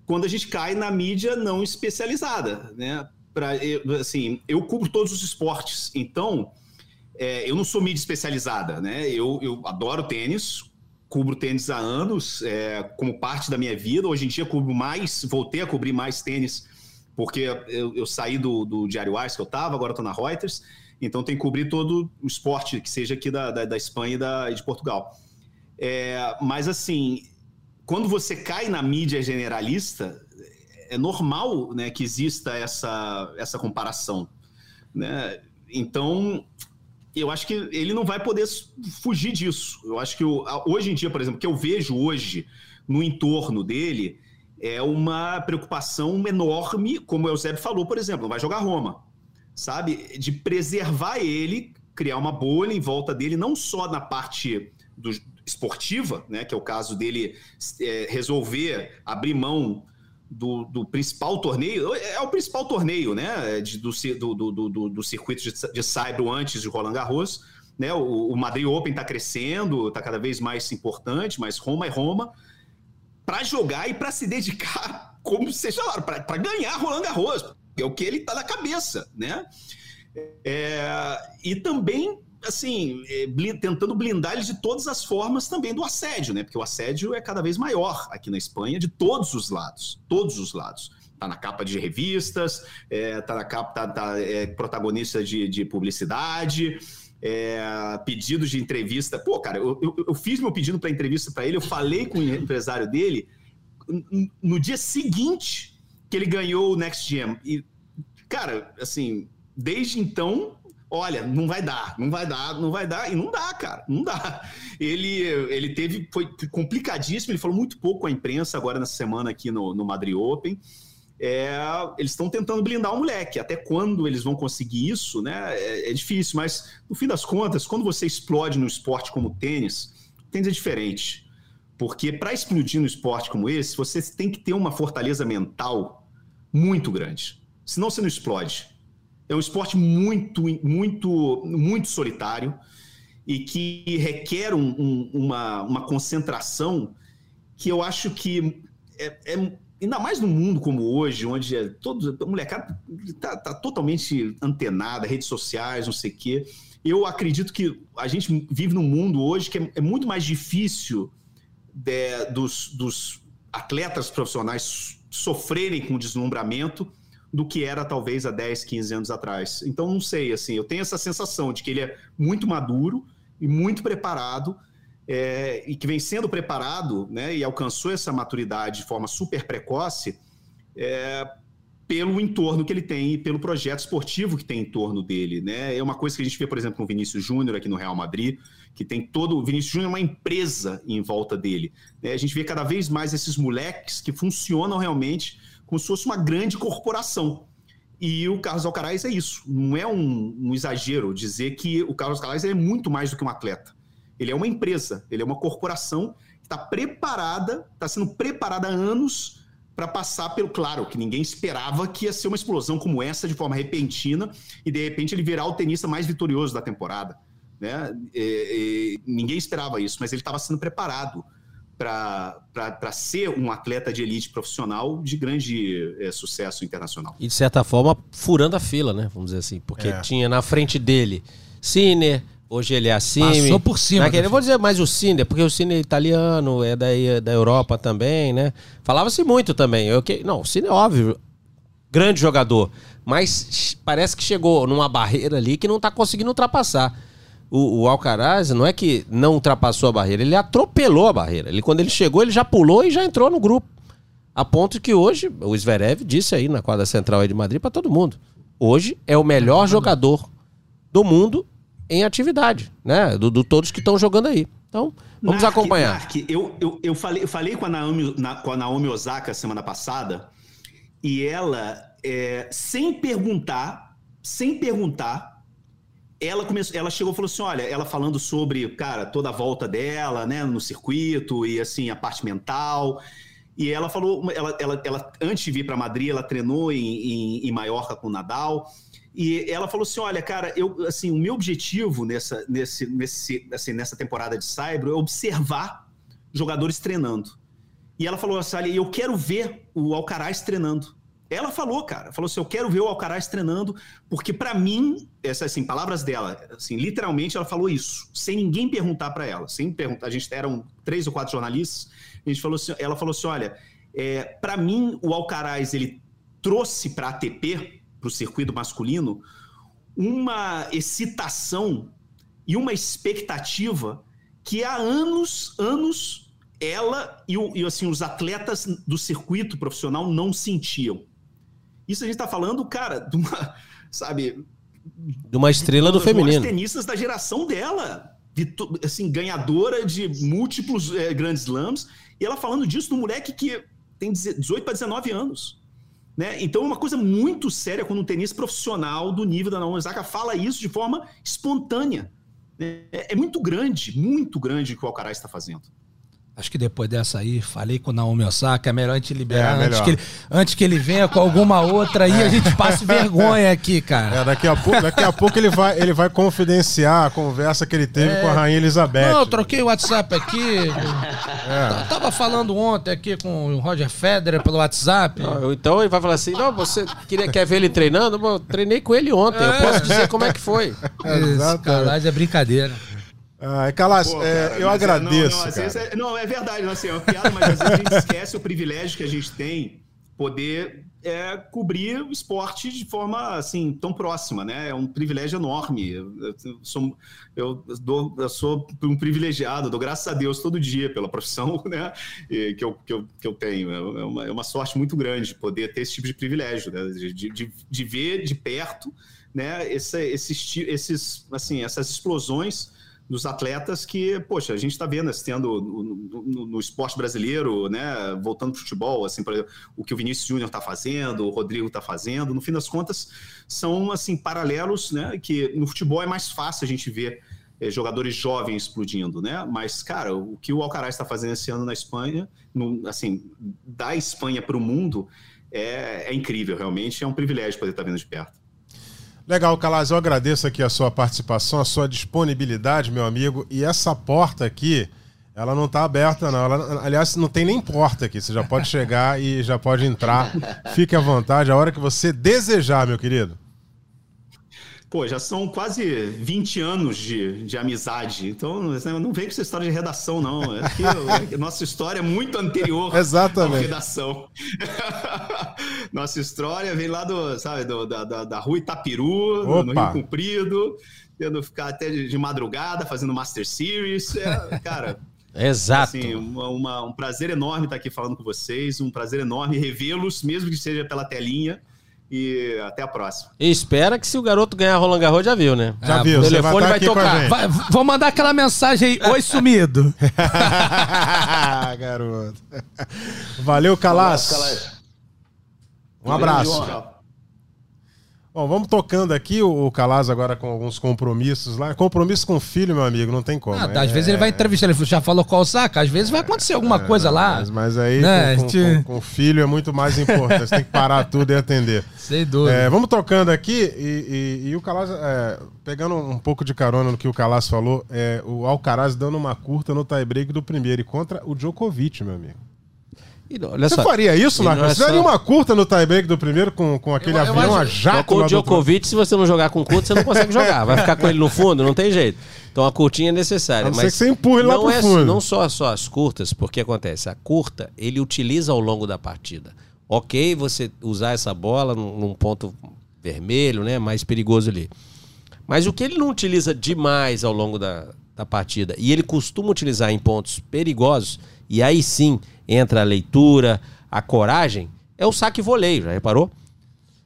quando a gente cai na mídia não especializada, né? Pra, assim, eu cubro todos os esportes, então é, eu não sou mídia especializada, né? Eu, eu adoro tênis, cubro tênis há anos, é, como parte da minha vida. Hoje em dia cubro mais, voltei a cobrir mais tênis, porque eu, eu saí do, do Diário Ars que eu estava, agora estou na Reuters. Então tem que cobrir todo o esporte que seja aqui da, da, da Espanha e, da, de Portugal. É, mas assim, quando você cai na mídia generalista, é normal né, que exista essa, essa comparação. Né? Então, eu acho que ele não vai poder fugir disso. Eu acho que o, hoje em dia, por exemplo, o que eu vejo hoje no entorno dele é uma preocupação enorme, como o Eusébio falou, por exemplo, não vai jogar Roma sabe? De preservar ele, criar uma bolha em volta dele, não só na parte do, esportiva, né? Que é o caso dele é, resolver abrir mão do, do, principal torneio, é o principal torneio, né? De, do, do, do, do, circuito de, de Saibro antes de Roland Garros. Né, o, o Madrid Open está crescendo, está cada vez mais importante, mas Roma é Roma. Para jogar e para se dedicar, como seja lá, para ganhar Roland Garros é o que ele está na cabeça, né? É, e também, assim, é, tentando blindar ele de todas as formas também do assédio, né? Porque o assédio é cada vez maior aqui na Espanha, de todos os lados, todos os lados. Tá na capa de revistas, é, tá na capa, tá, tá é, protagonista de, de publicidade, é, pedidos de entrevista. Pô, cara, eu, eu, eu fiz meu pedido para entrevista para ele, eu falei com o empresário dele no dia seguinte que ele ganhou o Next Gen. E, cara, assim, desde então, olha, não vai dar, não vai dar, não vai dar, e não dá, cara, não dá. Ele, ele teve, foi complicadíssimo, ele falou muito pouco a imprensa agora nessa semana aqui no, no Madrid Open. É, eles estão tentando blindar o moleque. Até quando eles vão conseguir isso, né? É, é, difícil, mas no fim das contas, quando você explode no esporte como o tênis, o tênis é diferente. Porque para explodir no esporte como esse, você tem que ter uma fortaleza mental muito grande. Senão você não explode. É um esporte muito, muito, muito solitário e que requer um, um, uma, uma concentração que eu acho que é, é, ainda mais no mundo como hoje, onde é todo, a molecada está tá totalmente antenada, redes sociais, não sei o quê. Eu acredito que a gente vive num mundo hoje que é, é muito mais difícil dos, dos atletas profissionais sofrerem com deslumbramento do que era talvez há 10, 15 anos atrás. Então, não sei, assim, eu tenho essa sensação de que ele é muito maduro e muito preparado, é, e que vem sendo preparado né, e alcançou essa maturidade de forma super precoce é, pelo entorno que ele tem e pelo projeto esportivo que tem em torno dele. Né? É uma coisa que a gente vê, por exemplo, com o Vinícius Júnior aqui no Real Madrid, que tem todo. O Vinícius Júnior é uma empresa em volta dele. Né? A gente vê cada vez mais esses moleques que funcionam realmente como se fosse uma grande corporação. E o Carlos Alcaraz é isso. Não é um, um exagero dizer que o Carlos Alcaraz é muito mais do que um atleta. Ele é uma empresa, ele é uma corporação que está preparada, está sendo preparada há anos para passar pelo. Claro, que ninguém esperava que ia ser uma explosão como essa de forma repentina e de repente ele virar o tenista mais vitorioso da temporada. Né? E, e, ninguém esperava isso, mas ele estava sendo preparado para ser um atleta de elite profissional de grande é, sucesso internacional. E de certa forma furando a fila, né? Vamos dizer assim, porque é. tinha na frente dele Sinner, Hoje ele é assim. Passou por cima. Naquele, eu vou dizer mais o Cine, porque o Cine é italiano, é daí, da Europa também, né? Falava-se muito também. Eu, que, não, o Cine é óbvio, grande jogador. Mas parece que chegou numa barreira ali que não tá conseguindo ultrapassar. O, o Alcaraz não é que não ultrapassou a barreira, ele atropelou a barreira. Ele, quando ele chegou, ele já pulou e já entrou no grupo. A ponto que hoje, o Zverev disse aí na quadra central de Madrid para todo mundo. Hoje é o melhor jogador do mundo em atividade, né? Do, do todos que estão jogando aí. Então, vamos acompanhar. Eu, eu, eu, falei, eu falei com a, Naomi, na, com a Naomi Osaka semana passada e ela, é, sem perguntar, sem perguntar, ela começou, ela chegou e falou assim: olha, ela falando sobre, cara, toda a volta dela, né, no circuito e assim, a parte mental. E ela falou, ela, ela, ela antes de vir para Madrid, ela treinou em, em, em Maiorca com o Nadal. E ela falou assim: olha, cara, eu assim, o meu objetivo nessa, nesse, nesse, assim, nessa temporada de Saibro é observar jogadores treinando. E ela falou assim: eu quero ver o Alcaraz treinando. Ela falou, cara, falou assim: eu quero ver o Alcaraz treinando, porque para mim, essas assim, palavras dela, assim, literalmente ela falou isso, sem ninguém perguntar para ela, sem perguntar. A gente eram três ou quatro jornalistas, a gente falou assim, ela falou assim: olha, é, para mim o Alcaraz ele trouxe para ATP para o circuito masculino uma excitação e uma expectativa que há anos, anos, ela e, e assim, os atletas do circuito profissional não sentiam. Isso a gente está falando, cara, de uma, sabe... De uma estrela do feminino. tenistas da geração dela, assim, ganhadora de múltiplos é, grandes slams, e ela falando disso do moleque que tem 18 para 19 anos. Né? Então é uma coisa muito séria quando um tenista profissional do nível da Naomi Osaka fala isso de forma espontânea. É, é muito grande, muito grande o que o Alcaraz está fazendo. Acho que depois dessa aí, falei com o Naomi Osaka, é melhor a gente liberar é, antes, que ele, antes que ele venha com alguma outra aí, é. a gente passe vergonha aqui, cara. É, daqui a pouco, daqui a pouco ele, vai, ele vai confidenciar a conversa que ele teve é. com a Rainha Elizabeth. Não, eu troquei o WhatsApp aqui. É. Tava falando ontem aqui com o Roger Federer pelo WhatsApp. Não, então ele vai falar assim: não, você queria, quer ver ele treinando? Eu treinei com ele ontem, eu posso dizer como é que foi. Esse é brincadeira. Ah, Calas, é, eu agradeço. Não, não, vezes, é, não, é verdade, assim, é uma piada, mas às vezes a gente esquece o privilégio que a gente tem poder é, cobrir o esporte de forma assim tão próxima, né? É um privilégio enorme. Eu, eu, sou, eu, dou, eu sou um privilegiado, dou graças a Deus todo dia pela profissão né? que, eu, que, eu, que eu tenho. É uma, é uma sorte muito grande poder ter esse tipo de privilégio, né? de, de, de ver de perto né? Esse, esses, esses, assim, essas explosões dos atletas que, poxa, a gente está vendo, assim, tendo no, no, no, esporte brasileiro, né, voltando para o futebol, assim, exemplo, o que o Vinícius Júnior está fazendo, o Rodrigo está fazendo, no fim das contas, são, assim, paralelos, né, que no futebol é mais fácil a gente ver é, jogadores jovens explodindo, né, mas, cara, o que o Alcaraz está fazendo esse ano na Espanha, no, assim, da Espanha para o mundo, é, é incrível, realmente é um privilégio poder estar vendo de perto. Legal, Calaz, eu agradeço aqui a sua participação, a sua disponibilidade, meu amigo. E essa porta aqui, ela não está aberta, não. Ela, aliás, não tem nem porta aqui. Você já pode chegar e já pode entrar. Fique à vontade, a hora que você desejar, meu querido. Pô, já são quase 20 anos de, de amizade. Então, não vem com essa história de redação, não. É que, nossa história é muito anterior Exatamente. à redação. nossa história vem lá do, sabe, do, da, da, da rua Itapiru, Opa. no Rio Comprido, tendo ficar até de, de madrugada fazendo Master Series. É, cara. Exato. Assim, uma, uma, um prazer enorme estar aqui falando com vocês, um prazer enorme revê-los, mesmo que seja pela telinha. E até a próxima. E espera que se o garoto ganhar Roland Garros, já viu, né? Já viu, o telefone vai, vai tocar. Vai, vou mandar aquela mensagem aí, oi sumido. garoto. Valeu, Calas. Um abraço. Bom, vamos tocando aqui o, Calaz agora com alguns compromissos lá. Compromisso com o filho, meu amigo, não tem como. Ah, é, às vezes ele vai entrevistar, ele já falou qual saca, às vezes vai acontecer alguma é, coisa lá. Mas, mas aí né? com, com, com, o filho é muito mais importante, você tem que parar tudo e atender. Sem dúvida. É, vamos tocando aqui e, e, e o Calaz, é, pegando um pouco de carona no que o Calaz falou, é, o Alcaraz dando uma curta no tie-break do primeiro e contra o Djokovic, meu amigo. Você só, faria isso, Marcos? É você daria uma curta no tie-break do primeiro com, com aquele eu, avião eu a jato? Com o Djokovic, se você não jogar com curta, você não consegue jogar. Vai ficar com ele no fundo, não tem jeito. Então a curtinha é necessária. mas que você empurre lá pro é, fundo. Não só, só as curtas, porque acontece, a curta ele utiliza ao longo da partida. Ok você usar essa bola num, num ponto vermelho, né, mais perigoso ali. Mas o que ele não utiliza demais ao longo da, da partida, e ele costuma utilizar em pontos perigosos, e aí sim entra a leitura, a coragem, é o saque voleio, já reparou?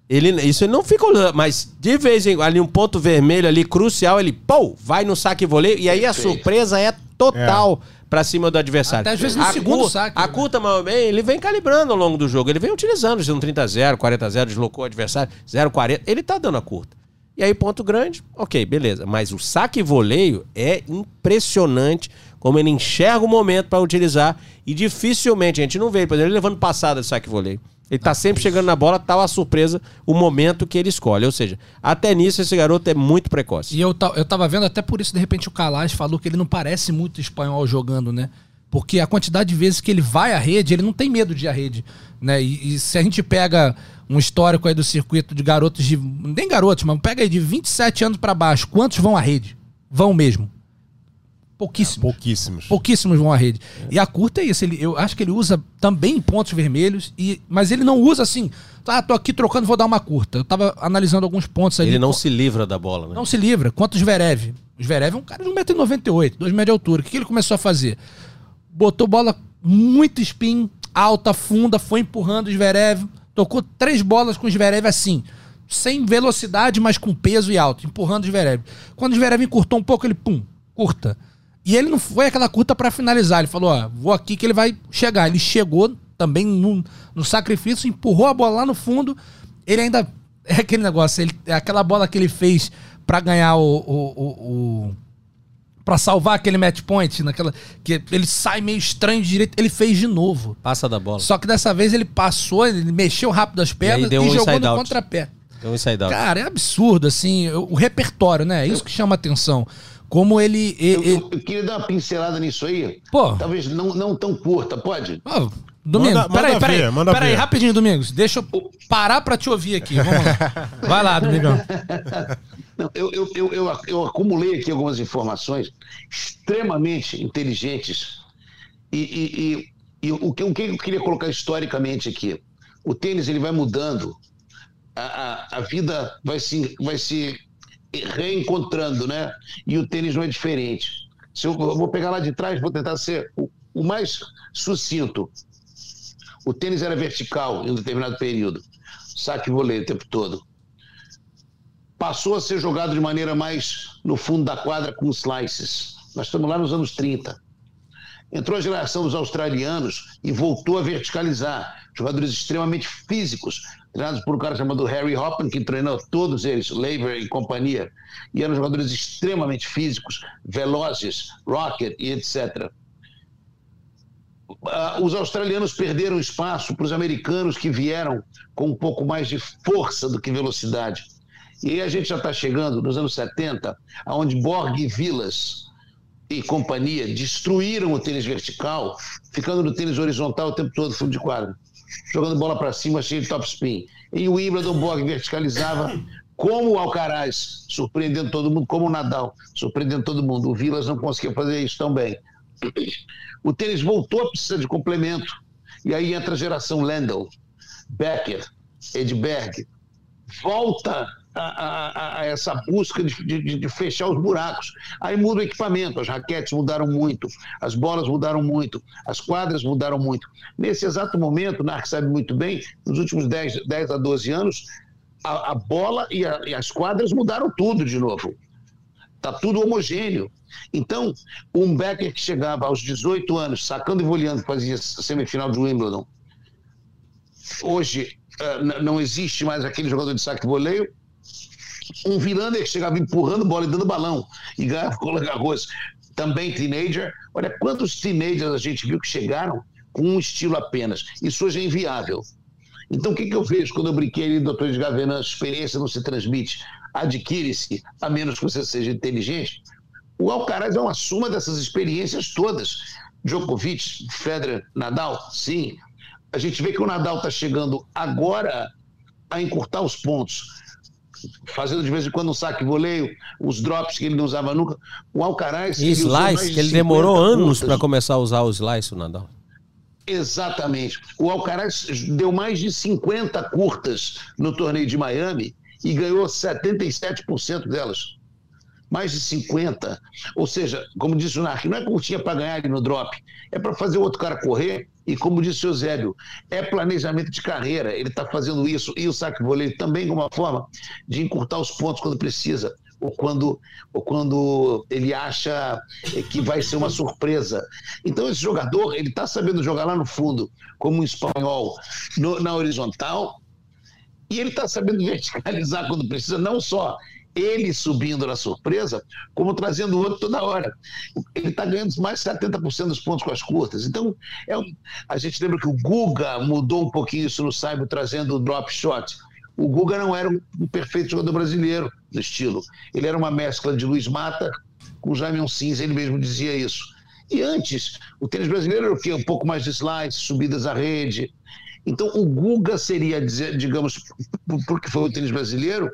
Ele, isso ele não fica olhando, mas de vez em ali um ponto vermelho ali crucial, ele pô, vai no saque voleio e aí a surpresa é total é. para cima do adversário. Até às vezes no a segundo cur, saque. A né? curta, mal bem, ele vem calibrando ao longo do jogo, ele vem utilizando, um 30 0, 40 0, deslocou o adversário, 0 40, ele tá dando a curta. E aí ponto grande, OK, beleza, mas o saque voleio é impressionante como ele enxerga o momento para utilizar e dificilmente, a gente não vê, por exemplo, ele levando passada de saque voleio. Ele tá sempre chegando na bola, tal a surpresa, o momento que ele escolhe. Ou seja, até nisso esse garoto é muito precoce. E eu, eu tava vendo até por isso, de repente, o Calais falou que ele não parece muito espanhol jogando, né? Porque a quantidade de vezes que ele vai à rede, ele não tem medo de ir à rede. Né? E, e se a gente pega um histórico aí do circuito de garotos de. Nem garotos, mas pega aí de 27 anos para baixo, quantos vão à rede? Vão mesmo. Pouquíssimos. É, pouquíssimos. Pouquíssimos vão à rede. É. E a curta é isso. Ele, eu acho que ele usa também pontos vermelhos, e, mas ele não usa assim. Ah, tô aqui trocando, vou dar uma curta. Eu tava analisando alguns pontos ali. Ele não se livra da bola, né? Não se livra. Quanto o Zverev? O Zverev é um cara de 1,98m, 2 metros de altura. O que, que ele começou a fazer? Botou bola muito spin, alta, funda, foi empurrando o Zverev. Tocou três bolas com o Zverev assim sem velocidade, mas com peso e alto, empurrando o Zverev. Quando o Zverev encurtou um pouco, ele pum, curta. E ele não foi aquela curta para finalizar. Ele falou: ó, vou aqui que ele vai chegar. Ele chegou também no, no sacrifício, empurrou a bola lá no fundo. Ele ainda. É aquele negócio, ele, é aquela bola que ele fez para ganhar o. o, o, o para salvar aquele match point, naquela que ele sai meio estranho de direito, ele fez de novo. Passa da bola. Só que dessa vez ele passou, ele mexeu rápido as pernas e, e um jogou no out. contrapé. Deu um inside out. Cara, é absurdo assim, o repertório, né? É isso que chama atenção. Como ele. ele... Eu, eu, queria dar uma pincelada nisso aí. Pô. Talvez não, não tão curta, pode? Oh, Domingos, peraí, peraí. Peraí, rapidinho, Domingos. Deixa eu parar pra te ouvir aqui. Vamos lá. Vai lá, Domingão. Não, eu, eu, eu, eu, eu acumulei aqui algumas informações extremamente inteligentes. E, e, e, e o, que, o que eu queria colocar historicamente aqui? O tênis ele vai mudando, a, a, a vida vai se, vai se reencontrando, né? E o tênis não é diferente. Se eu, eu vou pegar lá de trás, vou tentar ser o, o mais sucinto. O tênis era vertical em um determinado período, saque voleio o tempo todo. Passou a ser jogado de maneira mais no fundo da quadra com slices. Nós estamos lá nos anos 30. Entrou a geração dos australianos e voltou a verticalizar. Jogadores extremamente físicos, treinados por um cara chamado Harry Hoppen, que treinou todos eles, Laver e companhia, e eram jogadores extremamente físicos, velozes, rocket e etc. Uh, os australianos perderam espaço para os americanos que vieram com um pouco mais de força do que velocidade. E aí a gente já está chegando nos anos 70, onde Borg e Vilas e companhia destruíram o tênis vertical, ficando no tênis horizontal o tempo todo, fundo de quadra. Jogando bola para cima, cheio de top spin. Em Wimbledon, Borg verticalizava, como o Alcaraz, surpreendendo todo mundo, como o Nadal, surpreendendo todo mundo. O Vilas não conseguia fazer isso tão bem. O tênis voltou a precisar de complemento. E aí entra a geração Lendl, Becker, Edberg. Volta a, a, a, essa busca de, de, de, fechar os buracos. Aí muda o equipamento, as raquetes mudaram muito, as bolas mudaram muito, as quadras mudaram muito. Nesse exato momento, o Narc sabe muito bem, nos últimos 10, 10 a 12 anos, a, bola e, e as quadras mudaram tudo de novo. Está tudo homogêneo. Então, um Becker que chegava aos 18 anos, sacando e voleando, fazia semifinal de Wimbledon, hoje uh, não existe mais aquele jogador de saque e voleio. Um Vilander que chegava empurrando bola e dando balão e ganhava Garros, também teenager. Olha quantos teenagers a gente viu que chegaram com um estilo apenas. Isso hoje é inviável. Então, o que, que eu vejo quando eu brinquei ali, doutor Edgar Venan, experiência não se transmite, adquire-se, a menos que você seja inteligente? O Alcaraz é uma suma dessas experiências todas. Djokovic, Federer, Nadal, sim. A gente vê que o Nadal está chegando agora a encurtar os pontos, fazendo de vez em quando um saque voleio, os drops que ele não usava nunca. O Alcaraz. E slice, que ele demorou anos para começar a usar o slice, o Nadal. Exatamente. O Alcaraz deu mais de 50 curtas no torneio de Miami e ganhou 77% delas mais de 50. Ou seja, como disse o Narc, não é curtinha para ganhar ali no drop, é para fazer o outro cara correr. E como disse o Eusébio, é planejamento de carreira. Ele está fazendo isso e o saque voleio também como uma forma de encurtar os pontos quando precisa. Ou quando, ou quando ele acha que vai ser uma surpresa. Então, esse jogador, ele está sabendo jogar lá no fundo, como um espanhol, no, na horizontal, e ele está sabendo verticalizar quando precisa, não só ele subindo na surpresa, como trazendo o outro toda hora. Ele está ganhando mais de 70% dos pontos com as curtas. Então, é um... a gente lembra que o Guga mudou um pouquinho isso no Saibo, trazendo o drop shot. O Guga não era um perfeito jogador brasileiro no estilo. Ele era uma mescla de Luiz Mata com Jaime Cinza, ele mesmo dizia isso. E antes, o tênis brasileiro era o quê? Um pouco mais de slides, subidas à rede. Então, o Guga seria, digamos, porque foi o tênis brasileiro,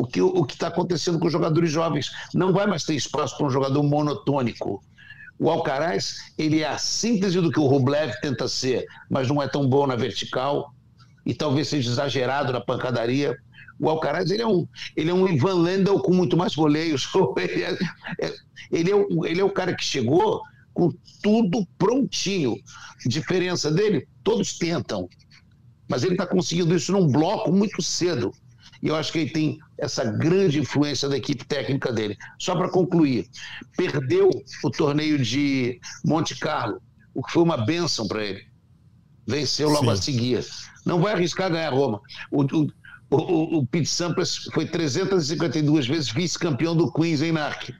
o que o está acontecendo com os jogadores jovens. Não vai mais ter espaço para um jogador monotônico. O Alcaraz, ele é a síntese do que o Rublev tenta ser, mas não é tão bom na vertical e talvez seja exagerado na pancadaria. O Alcaraz, ele é um, ele é um Ivan Lendl com muito mais voleios. Ele é, é, ele, é o, ele é o cara que chegou com tudo prontinho. Diferença dele, todos tentam, mas ele está conseguindo isso num bloco muito cedo. E eu acho que ele tem essa grande influência da equipe técnica dele. Só para concluir, perdeu o torneio de Monte Carlo, o que foi uma benção para ele. Venceu logo Sim. a seguir. Não vai arriscar ganhar Roma. O, o, o, o Pete Sampras foi 352 vezes vice-campeão do Queens em NARC.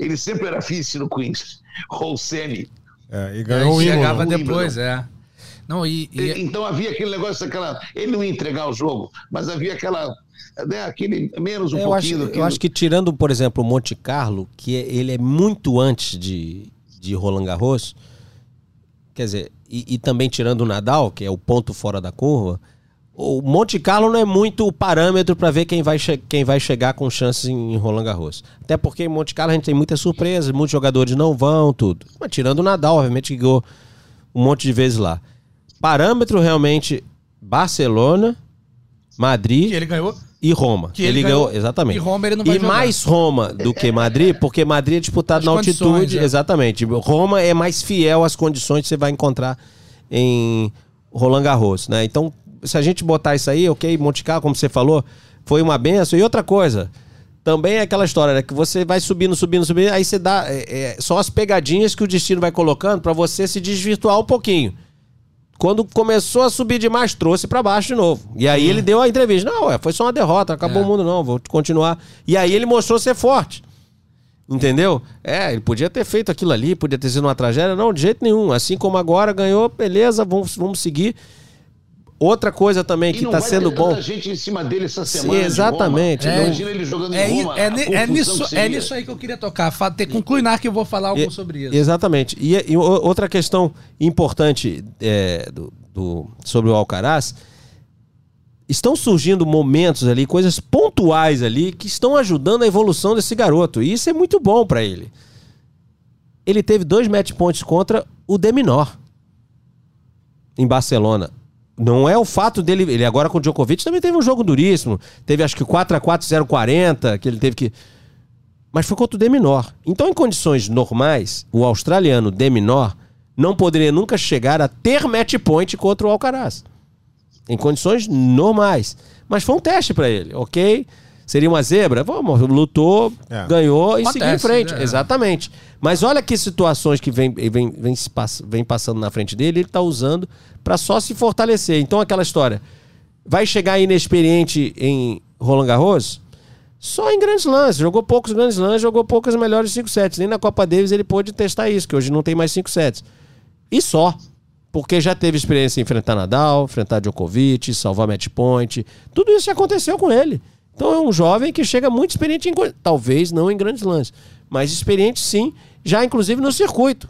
Ele sempre era vice no Queens, ou semi. É, e ganhou o Chegava depois, é. Não, e, e... Então havia aquele negócio, aquela. Ele não ia entregar o jogo, mas havia aquela né, aquele menos um eu pouquinho. Acho, eu acho que tirando, por exemplo, o Monte Carlo, que é, ele é muito antes de, de Roland Garros, quer dizer, e, e, também tirando o Nadal, que é o ponto fora da curva, o Monte Carlo não é muito o parâmetro para ver quem vai, quem vai chegar com chances em, em Roland Garros. Até porque em Monte Carlo a gente tem muitas surpresas, muitos jogadores não vão, tudo. Mas tirando o Nadal, obviamente, que ganhou um monte de vezes lá. Parâmetro realmente Barcelona, Madrid. Que ele ganhou? E Roma. Que ele, ele ganhou, exatamente. E Roma ele não vai E jogar. mais Roma do que Madrid, porque Madrid é disputado As na altitude, é. exatamente. Roma é mais fiel às condições que você vai encontrar em Roland Garros, né? Então, se a gente botar isso aí, OK, Monte Carlo, como você falou, foi uma benção. E outra coisa, também é aquela história, né? Que você vai subindo, subindo, subindo, aí você dá. É, é, são as pegadinhas que o destino vai colocando para você se desvirtuar um pouquinho. Quando começou a subir demais, trouxe para baixo de novo. E aí ele deu a entrevista. Não, ué, foi só uma derrota, acabou é. o mundo, não, vou continuar. E aí ele mostrou ser forte. Entendeu? É, ele podia ter feito aquilo ali, podia ter sido uma tragédia. Não, de jeito nenhum. Assim como agora ganhou, beleza, vamos, vamos seguir. Outra coisa também E que tá vai sendo bom. gente em cima dele essa Sim, semana. de exatamente. Roma. É, Imagina ele jogando É, em Roma. é é confusão nisso, é nisso aí que eu queria tocar. Ter, conclui, Nar, que eu vou falar algo E- sobre isso. Exatamente. E, e outra questão importante é, do, do- sobre o Alcaraz, estão surgindo momentos ali, coisas pontuais ali, que estão ajudando a evolução desse garoto. E isso é muito bom pra ele. Ele teve dois match points contra o Deminor em Barcelona. Não é o fato dele. Ele agora com o Djokovic também teve um jogo duríssimo. Teve acho que 4x4, 040, que ele teve que. Mas foi contra o Deminor. Então, em condições normais, o australiano Deminor não poderia nunca chegar a ter match point contra o Alcaraz. Em condições normais. Mas foi um teste pra ele, ok? Seria uma zebra? Vamos, lutou, É. ganhou e Acontece, seguiu em frente. né? Exatamente. Mas olha que situações que vem, vem, vem, vem passando na frente dele, ele tá usando pra só se fortalecer. Então, aquela história. Vai chegar inexperiente em Roland Garros? Só em grandes lances. Jogou poucos grandes lances, jogou poucos melhores 5 sets. Nem na Copa Davis ele pôde testar isso, que hoje não tem mais 5 sets. E só. Porque já teve experiência em enfrentar Nadal, enfrentar Djokovic, salvar match point. Tudo isso já aconteceu com ele. Então é um jovem que chega muito experiente em. Talvez não em grandes lances, mas experiente sim, já inclusive no circuito.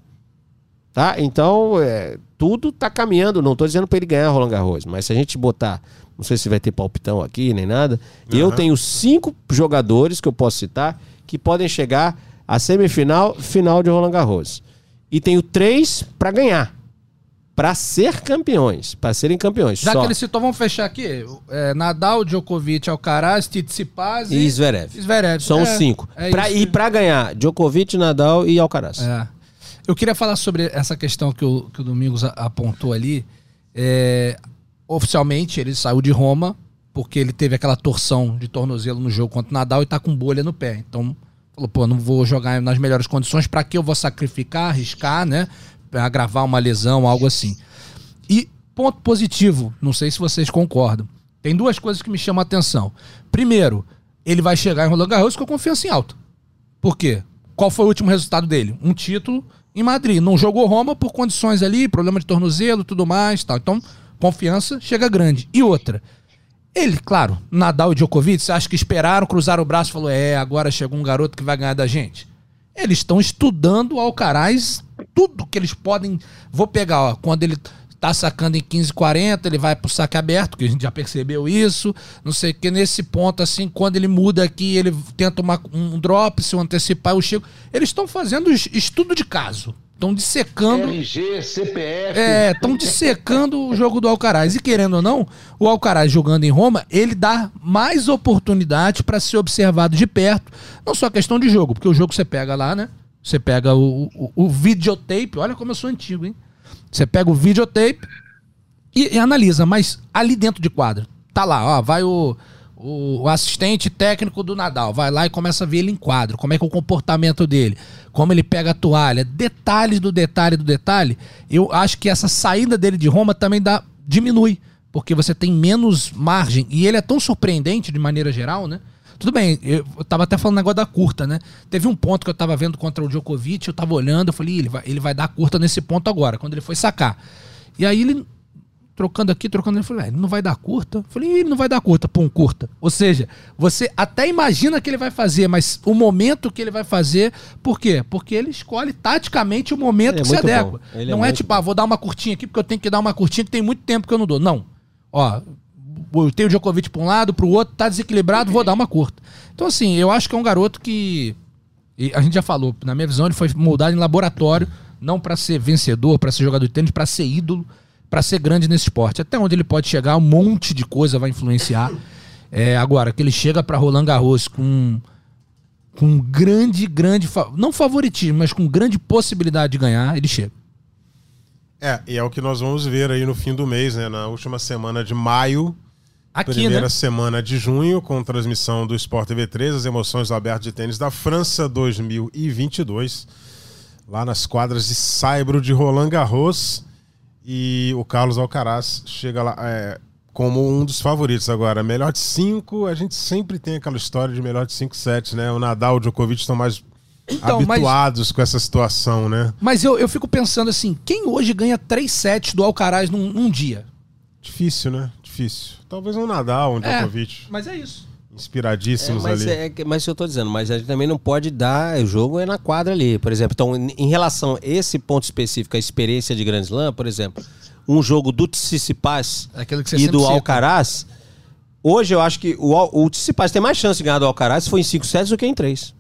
Tá? Então, é, tudo tá caminhando. Não tô dizendo para ele ganhar Roland Garros, mas se a gente botar, não sei se vai ter palpitão aqui nem nada, eu tenho cinco jogadores que eu posso citar que podem chegar à semifinal, final de Roland Garros. E tenho três para ganhar. Para ser campeões, para serem campeões. Já só. que ele citou, vamos fechar aqui. É, Nadal, Djokovic, Alcaraz, Tsitsipas E Zverev. Zverev. São É, cinco. é Pra, e para ganhar, Djokovic, Nadal e Alcaraz. É. Eu queria falar sobre essa questão que o, que o Domingos apontou ali. É, oficialmente, ele saiu de Roma porque ele teve aquela torção de tornozelo no jogo contra o Nadal e tá com bolha no pé. Então, falou, pô, não vou jogar nas melhores condições, pra que eu vou sacrificar, arriscar, né? Agravar uma lesão, algo assim. E ponto positivo, não sei se vocês concordam. Tem duas coisas que me chamam a atenção. Primeiro, ele vai chegar em Roland Garros com confiança em alta. Por quê? Qual foi o último resultado dele? Um título em Madrid. Não jogou Roma por condições ali, problema de tornozelo, tudo mais, tal. Então, confiança chega grande. E outra, ele, claro, Nadal e Djokovic, você acha que esperaram, cruzaram o braço e falou: "É, agora chegou um garoto que vai ganhar da gente". Eles estão estudando o Alcaraz, tudo que eles podem. Vou pegar, ó, quando ele tá sacando em 15,40, ele vai pro saque aberto, que a gente já percebeu isso. Não sei o que, nesse ponto, assim, quando ele muda aqui, ele tenta uma- um drop, se eu antecipar, eu chego. Eles estão fazendo es- estudo de caso. Estão dissecando. RG, CPF. É, estão dissecando o jogo do Alcaraz. E querendo ou não, o Alcaraz jogando em Roma, ele dá mais oportunidade para ser observado de perto. Não só questão de jogo, porque o jogo você pega lá, né? Você pega o, o, o videotape. Olha como eu sou antigo, hein? Você pega o videotape e, e analisa, mas ali dentro de quadro, tá lá, ó, vai o, o, assistente técnico do Nadal, vai lá e começa a ver ele em quadro, como é que é o comportamento dele, como ele pega a toalha, detalhes do detalhe do detalhe. Eu acho que essa saída dele de Roma também dá diminui, porque você tem menos margem e ele é tão surpreendente de maneira geral, né? Tudo bem, eu eu tava até falando negócio da curta, né? Teve um ponto que eu tava vendo contra o Djokovic, eu tava olhando, eu falei, "Ih, ele vai, ele vai dar curta nesse ponto agora, quando ele foi sacar. E aí ele, trocando aqui, trocando, ele falou, "Ah, ele não vai dar curta? Eu falei, "Ih, ele não vai dar curta, pum, curta. Ou seja, você até imagina que ele vai fazer, mas o momento que ele vai fazer, por quê? Porque ele escolhe taticamente o momento Ele é que se adequa. bom. É não é, muito tipo, ah, vou dar uma curtinha aqui, porque eu tenho que dar uma curtinha que tem muito tempo que eu não dou. Não. Ó, tenho o Djokovic para um lado, para o outro, tá desequilibrado, vou dar uma curta. Então, assim, eu acho que é um garoto que. a gente já falou, na minha visão, ele foi moldado em laboratório, não para ser vencedor, para ser jogador de tênis, para ser ídolo, para ser grande nesse esporte. Até onde ele pode chegar, um monte de coisa vai influenciar. É, agora, que ele chega para Roland Garros com com grande, grande, não favoritismo, mas com grande possibilidade de ganhar, ele chega. É, e é o que nós vamos ver aí no fim do mês, né? Na última semana de maio, Aqui, primeira né? semana de junho, com transmissão do Sport TV 3, as emoções do Aberto de Tênis da França 2022, lá nas quadras de Saibro de Roland Garros. E o Carlos Alcaraz chega lá é, como um dos favoritos agora. Melhor de cinco, a gente sempre tem aquela história de melhor de cinco sets, né? O Nadal e o Djokovic estão mais Então, mas- habituados com essa situação, né? Mas eu, eu fico pensando assim, quem hoje ganha três sets do Alcaraz num, num dia? Difícil, né? Difícil. Talvez um Nadal, um É, Djokovic. mas é isso. É, Inspiradíssimos mas, ali. é, que- mas eu tô dizendo, mas a gente também não pode dar. O jogo é na quadra ali, por exemplo. Então, em relação a esse ponto específico, a experiência de Grand Slam, por exemplo, um jogo do Tsitsipas É aquilo que você e do cita. Alcaraz, hoje eu acho que o, o Tsitsipas tem mais chance de ganhar do Alcaraz se for em 5 sets do que em 3.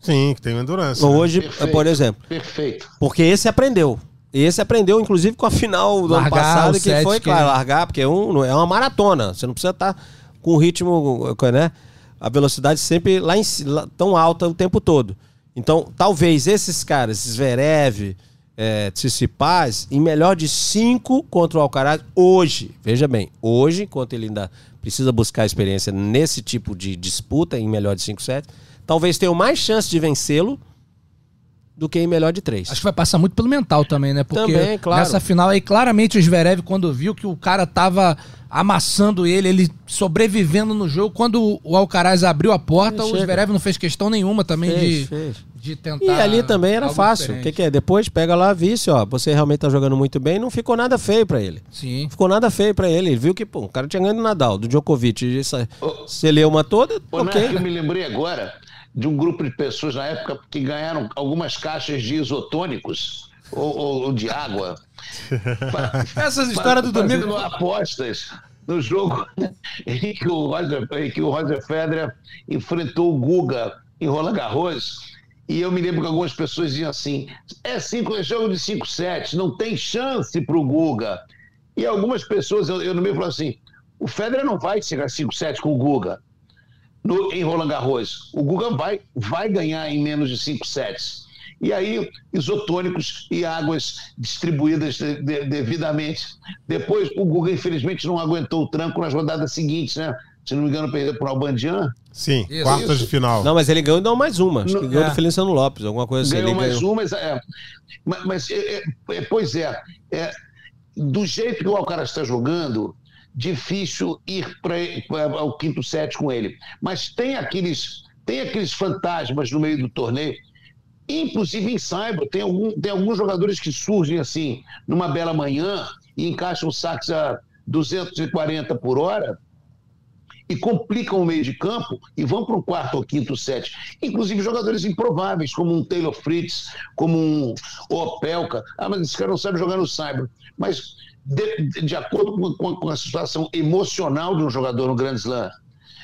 Sim, que tem endurance. né? Hoje, Perfeito. por exemplo. Perfeito. Porque esse aprendeu. Esse aprendeu, inclusive, com a final do ano Largar passado, o que foi, que claro, largar, porque é, um, é uma maratona. Você não precisa estar com o ritmo, né? A velocidade sempre lá, em, lá tão alta o tempo todo. Então, talvez esses caras, esses Verev, é, Tsitsipas, em melhor de cinco contra o Alcaraz, hoje, veja bem, hoje, enquanto ele ainda precisa buscar experiência nesse tipo de disputa, em melhor de cinco sets, talvez tenha mais chance de vencê-lo do que em melhor de três. Acho que vai passar muito pelo mental também, né? Porque Também, claro. nessa final aí, claramente o Zverev, quando viu que o cara tava amassando ele, ele sobrevivendo no jogo, quando o Alcaraz abriu a porta, o. Zverev não fez questão nenhuma também Fez, de, fez. de tentar. E ali também era fácil. O que, que é? Depois pega lá, vice, ó. Você realmente tá jogando muito bem, não ficou nada feio pra ele. Sim. Ficou nada feio pra ele. Ele viu que, pô, o cara tinha ganho do Nadal, do Djokovic. Essa, se leu uma toda, Ô, ok. Eu me lembrei agora de um grupo de pessoas na época que ganharam algumas caixas de isotônicos ou, ou- ou de água. Essas histórias do Fazendo domingo. apostas no jogo em que o Roger, em que o Roger Federer enfrentou o Guga em Roland Garros. E eu me lembro que algumas pessoas diziam assim: é, cinco, é jogo de 5 sets, não tem chance para o Guga. E algumas pessoas, eu, eu no meio, falo assim: o Federer não vai chegar a 5 sets com o Guga no, em Roland Garros. O Guga vai, vai ganhar em menos de 5 sets. E aí, isotônicos e águas distribuídas de- de- devidamente. Depois, o Guga, infelizmente, não aguentou o tranco nas rodadas seguintes, né? Se não me engano, perdeu para o Albandian. Sim, Isso, quartas isso. de final. Não, mas ele ganhou e deu mais uma. Acho que Não, ganhou é. do Feliciano Lopes, alguma coisa assim. ganhou Ele mais ganhou. uma, mas, é, mas, mas, é, é, é, pois é, é, do jeito que o Alcaraz está jogando, difícil ir para ao quinto set com ele. Mas tem aqueles, tem aqueles fantasmas no meio do torneio, inclusive em Saibro, tem, algum, tem alguns jogadores que surgem assim, numa bela manhã, e encaixam saques a 240 por hora, e complicam o meio de campo e vão para o quarto ou quinto set. Inclusive jogadores improváveis, como um Taylor Fritz, como um Opelka. Ah, mas esse cara não sabe jogar no cyber. Mas de, de- acordo com, com- com a situação emocional de um jogador no Grand Slam,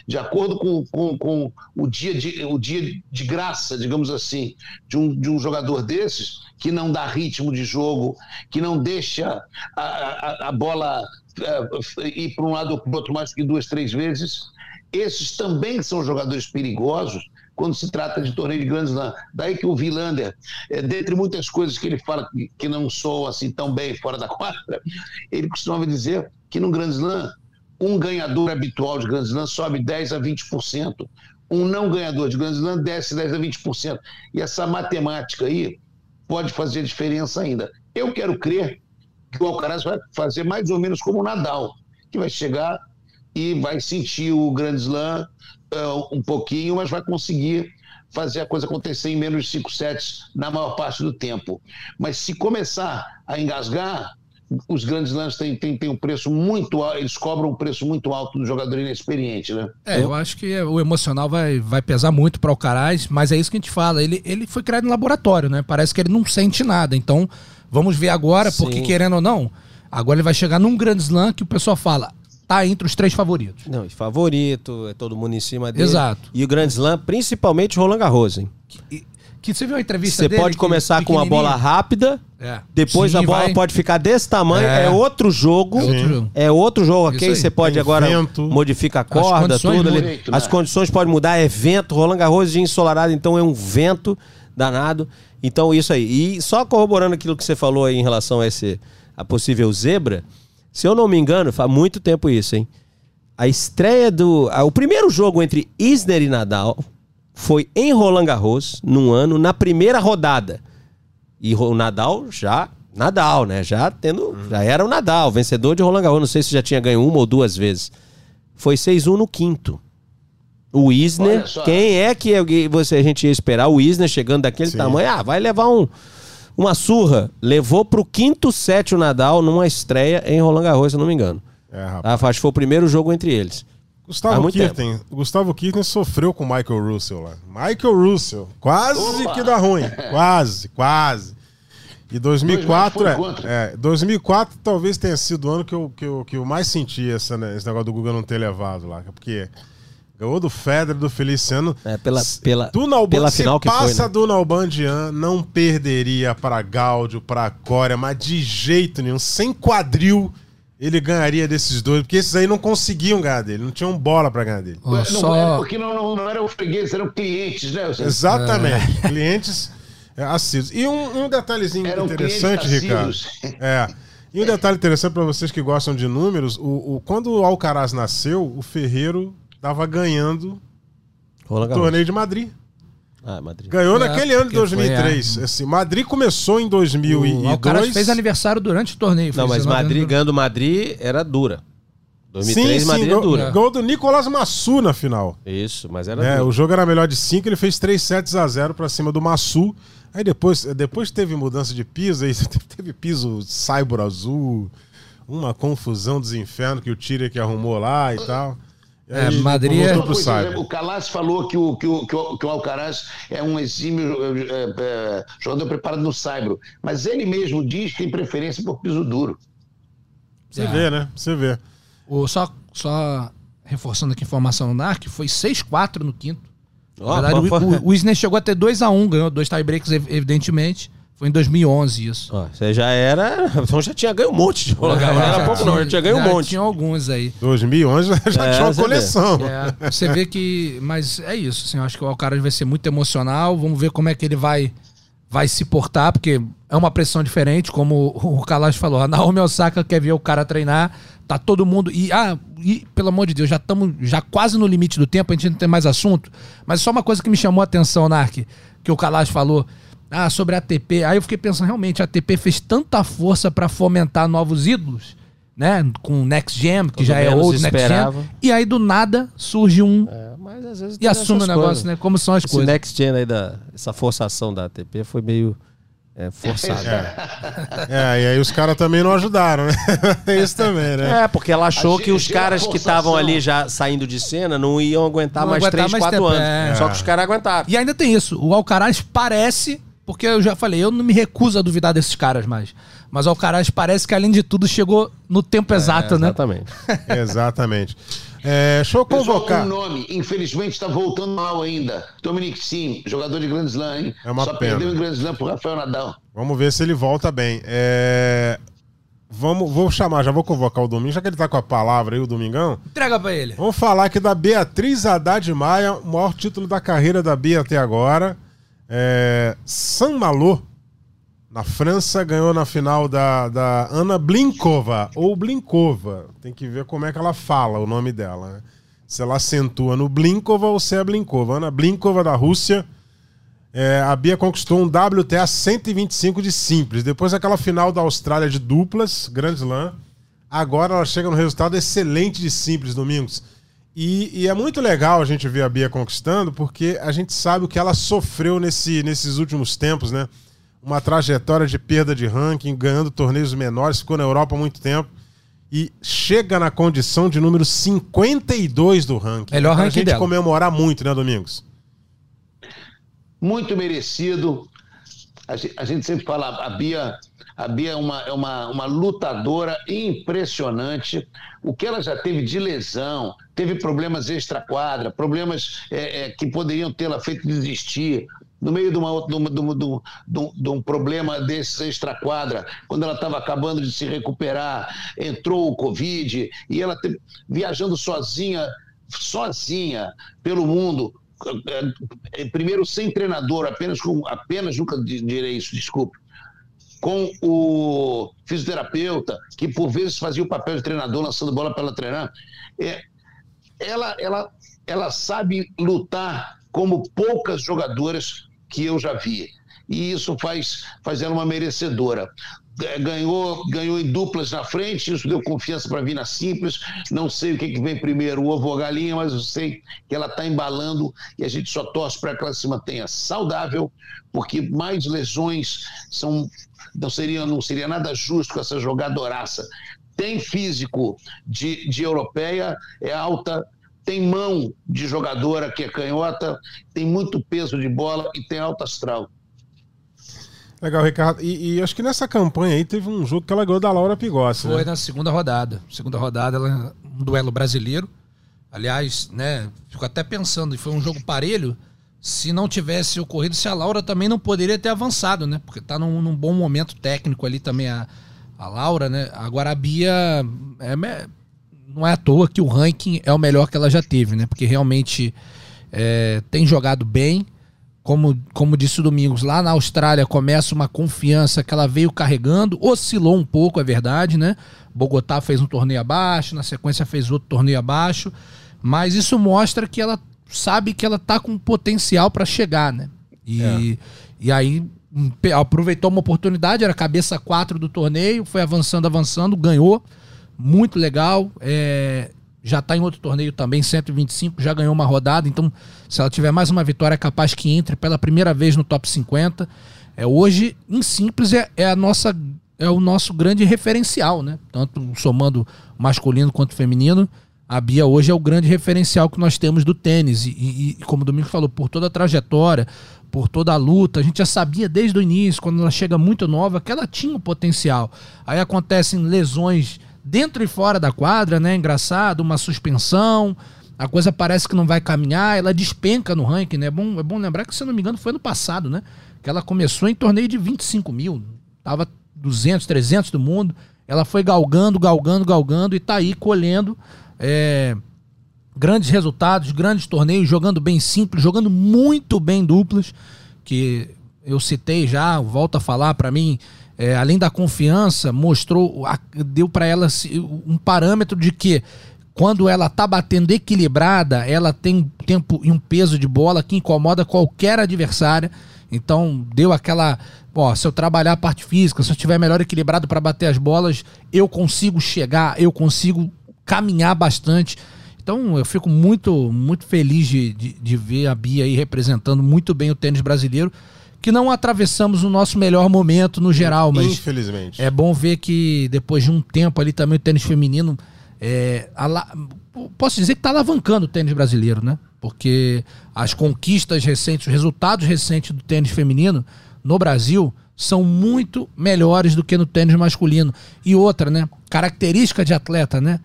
de acordo com, com- com o, dia de, o dia de graça, digamos assim, de um, de um jogador desses, que não dá ritmo de jogo, que não deixa a, a- a bola eh, ir para um lado ou para o outro mais que duas, três vezes, esses também são jogadores perigosos quando se trata de torneio de Grand Slam. Daí que o Vilander, eh, dentre muitas coisas que ele fala que, que não soam assim tão bem fora da quadra, ele costumava dizer que no Grand Slam, um ganhador habitual de Grand Slam sobe 10 a 20%. Um não ganhador de Grand Slam desce 10 a 20%. E essa matemática aí pode fazer diferença ainda. Eu quero crer que o Alcaraz vai fazer mais ou menos como o Nadal, que vai chegar e vai sentir o Grand Slam eh, um pouquinho, mas vai conseguir fazer a coisa acontecer em menos de cinco sets na maior parte do tempo. Mas se começar a engasgar, os grandes lãs têm, têm, têm um preço muito alto, eles cobram um preço muito alto do jogador inexperiente, né? É, eu acho que o emocional vai, vai pesar muito para o Alcaraz, mas é isso que a gente fala. Ele, ele foi criado em laboratório, né? Parece que ele não sente nada. Então, vamos ver agora, Sim. porque querendo ou não, agora ele vai chegar num grande slam que o pessoal fala, tá entre os três favoritos. Não, favorito, é todo mundo em cima dele. Exato. E o Grand Slam, principalmente Roland Garros, hein? E- que você viu a entrevista Você pode que- começar com uma bola rápida, É. depois Sim, a bola vai. pode ficar desse tamanho, É. é, outro jogo. É outro jogo. É outro jogo, ok? Você pode Tem agora vento. modifica a corda, condições tudo. ali. Muito, As né? condições podem mudar, é vento. Roland Garros dia ensolarado, então é um vento danado. Então, isso aí. E só corroborando aquilo que você falou aí em relação a esse a possível zebra, se eu não me engano, faz muito tempo isso, hein? A estreia do. a- o primeiro jogo entre Isner e Nadal foi em Roland Garros, num ano, na primeira rodada. E o Nadal já. Nadal, né? Já tendo. Já era o Nadal, vencedor de Roland Garros. Não sei se já tinha ganho uma ou duas vezes. Foi 6-1 no quinto. O Isner, quem é que alguém- você, a gente ia esperar? O Isner chegando daquele Sim. tamanho, ah, vai levar um, uma surra. Levou pro quinto set o Nadal numa estreia em Roland Garros, se eu não me engano. É, rapaz. Ah, acho que foi o primeiro jogo entre eles. Gustavo Kirten. Gustavo Kirten sofreu com o Michael Russell lá. Michael Russell. Quase Opa! que dá ruim. Quase, quase. E 2004, Dois é, é, 2004 talvez tenha sido o ano que eu, que eu, que eu mais senti essa, né, esse negócio do Guga não ter levado lá. Porque ganhou do Federer, do Feliciano. É, pela, pela, Do Nalban, pela se final que foi, passa né? do Nalbandian, não perderia para Gáudio, para Corea, mas de jeito nenhum. Sem quadril, ele ganharia desses dois, porque esses aí não conseguiam ganhar dele, não tinham bola para ganhar dele. Ó, Não, só... era, porque não, não, não eram fregueses, eram clientes, né? Você- Exatamente. Clientes é, assíduos. E um, um detalhezinho Eram interessante, Ricardo. É. E um detalhe interessante para vocês que gostam de números: o, o- quando o Alcaraz nasceu, o Ferreiro estava ganhando o torneio de Madrid. Ah, Madrid. Ganhou É, naquele ano de porque foi, 2003. Assim, Madrid começou em O 2002. Alcaraz fez aniversário durante o torneio. Não, mas 19 Madrid ganhando Madrid era dura. 2003 sim, Madrid sim, é gol, dura. gol do Nicolás Massu na final. Isso, mas era É, dura. o jogo era melhor de 5, ele fez 3 sets a 0 pra cima do Massu. Aí depois, depois teve mudança de piso, aí teve piso cyber azul, uma confusão dos infernos que o Tire que arrumou lá e tal. É, Madrid é- coisa, cyber. o Calas falou que o, que, o, que, o, que o Alcaraz é um exímio é, é, jogador preparado no saibro, mas ele mesmo diz que tem preferência por piso duro. Você É. vê, né? Você vê. O, só, só reforçando aqui a informação do NARC, foi 6-4 no quinto. Na verdade, o, o, o Isner chegou a ter 2x1, ganhou dois tiebreaks, ev- evidentemente. Foi em 2011 isso. Ó, você já era. Então já tinha ganho um monte de Garros. Não era pouco, não. Já tinha ganho um já monte. Tinha alguns aí. 2011 já É, tinha uma você vê. coleção. É, você vê que. Mas é isso, assim, eu acho que o Alcaraz vai ser muito emocional. Vamos ver como é que ele vai, vai se portar, porque é uma pressão diferente, como o Kalash falou. A Naomi Osaka quer ver o cara treinar, tá todo mundo. E, ah, e pelo amor de Deus, já estamos já quase no limite do tempo, a gente não tem mais assunto. Mas só uma coisa que me chamou a atenção, Nark, que o Kalash falou. Ah, sobre a ATP. Aí eu fiquei pensando, realmente, a ATP fez tanta força para fomentar novos ídolos, né? Com o Next Gen, que Quando já é old Next esperava. Gen. E aí, do nada, surge um É, mas às vezes e assume o negócio, coisas. né? Como são as Esse coisas. next gen aí, da, essa forçação da ATP foi meio é, forçada. É, e aí os caras também não ajudaram, né? Isso também, né? É, porque ela achou A que os caras que estavam ali já saindo de cena não iam aguentar Não mais aguentar 3, mais 4 tempo, anos. é. Só que os caras aguentaram. E ainda tem isso. O Alcaraz parece, porque eu já falei, eu não me recuso a duvidar desses caras mais. Mas o Alcaraz parece que, além de tudo, chegou no tempo exato, né? Exatamente. Exatamente. É, deixa eu Pessoal, convocar. um nome, infelizmente está voltando mal ainda. Dominic Sim, jogador de Grand Slam, hein? É uma Só pena. perdeu em Grand Slam pro Rafael Nadal. Vamos ver se ele volta bem. É, Vamos, vou chamar, já vou convocar o Domingo, já que ele tá com a palavra aí, o Domingão. Entrega pra ele. Vamos falar aqui da Beatriz Haddad Maia, o maior título da carreira da Bia até agora. É, Saint-Malo, na França, ganhou na final da, da Ana Blinkova, ou Blinkova. Tem que ver como é que ela fala o nome dela. né? Se ela acentua no Blinkova ou se é Blinkova. Ana Blinkova, da Rússia. É, a Bia conquistou um WTA 125 de simples. Depois daquela final da Austrália de duplas, Grand Slam. Agora ela chega no resultado excelente de simples, Domingos. E, e é muito legal a gente ver a Bia conquistando, porque a gente sabe o que ela sofreu nesse, nesses últimos tempos, né? Uma trajetória de perda de ranking, ganhando torneios menores, ficou na Europa há muito tempo. E chega na condição de número 52 do ranking. Melhor Pra ranking gente dela. comemorar muito, né, Domingos? muito merecido. A ge- a gente sempre fala, a Bia, a Bia é, uma, é uma, uma lutadora impressionante. O que ela já teve de lesão, teve problemas extra-quadra, problemas é, é, que poderiam tê-la feito desistir. No meio de, uma, de, uma- de, uma- de um- problema desses extra-quadra, quando ela estava acabando de se recuperar, entrou o Covid e ela teve- viajando sozinha, sozinha pelo mundo, é, primeiro sem treinador, apenas com apenas nunca di- direi isso, desculpe. Com o fisioterapeuta, que por vezes fazia o papel de treinador, lançando bola para ela treinar. É, ela, ela, ela sabe lutar como poucas jogadoras que eu já vi. E isso faz, faz ela uma merecedora. é, ganhou, ganhou em duplas na frente, isso deu confiança para vir na simples. Não sei o que, que vem primeiro, o ovo ou a galinha, mas eu sei que ela está embalando e a gente só torce para que ela se mantenha saudável, porque mais lesões são não seria, não seria nada justo com essa jogadoraça. Tem físico de, de europeia, é alta, tem mão de jogadora que é canhota, tem muito peso de bola e tem alta astral. Legal, Ricardo. E, e, acho que nessa campanha aí teve um jogo que ela ganhou da Laura Pigossi. Foi né? na segunda rodada. Segunda rodada, ela, um duelo brasileiro. Aliás, né, fico até pensando, foi um jogo parelho. Se não tivesse ocorrido, se a Laura também não poderia ter avançado, né? Porque tá num, num bom momento técnico ali também a, a Laura, né? Agora a Bia é, não é à toa que o ranking é o melhor que ela já teve, né? Porque realmente é, tem jogado bem como, como disse o Domingos, lá na Austrália começa uma confiança que ela veio carregando, oscilou um pouco, é verdade, né? Bogotá fez um torneio abaixo, na sequência fez outro torneio abaixo, mas isso mostra que ela sabe que ela tá com potencial para chegar, né? E, é. e aí aproveitou uma oportunidade, era cabeça 4 do torneio, foi avançando, avançando, ganhou, muito legal. É, já está em outro torneio também, 125, já ganhou uma rodada. Então, se ela tiver mais uma vitória, é capaz que entre pela primeira vez no top 50. É, hoje, em simples, é, é a nossa é o nosso grande referencial, né? Tanto somando masculino quanto feminino. A Bia hoje é o grande referencial que nós temos do tênis. E, e, e, como o Domingo falou, por toda a trajetória, por toda a luta, a gente já sabia desde o início, quando ela chega muito nova, que ela tinha o potencial. Aí acontecem lesões dentro e fora da quadra, né? Engraçado, uma suspensão, a coisa parece que não vai caminhar, ela despenca no ranking, né? É bom, é bom lembrar que, se não me engano, foi ano passado, né? Que ela começou em torneio de 25 mil, tava 200, 300 do mundo, ela foi galgando, galgando, galgando e tá aí colhendo é, grandes resultados, grandes torneios, jogando bem simples, jogando muito bem duplas, que eu citei já, volta a falar para mim, é, além da confiança, mostrou, deu para ela um parâmetro de que quando ela tá batendo equilibrada, ela tem um tempo e um peso de bola que incomoda qualquer adversária. Então, deu aquela. Ó, se eu trabalhar a parte física, se eu estiver melhor equilibrado para bater as bolas, eu consigo chegar, eu consigo caminhar bastante. Então, eu fico muito, muito feliz de, de, de ver a Bia aí representando muito bem o tênis brasileiro que não atravessamos o nosso melhor momento no geral, mas infelizmente é bom ver que depois de um tempo ali também o tênis feminino é, ala... posso dizer que está alavancando o tênis brasileiro, né? Porque as conquistas recentes, os resultados recentes do tênis feminino no Brasil são muito melhores do que no tênis masculino. E outra, né? Característica de atleta, né?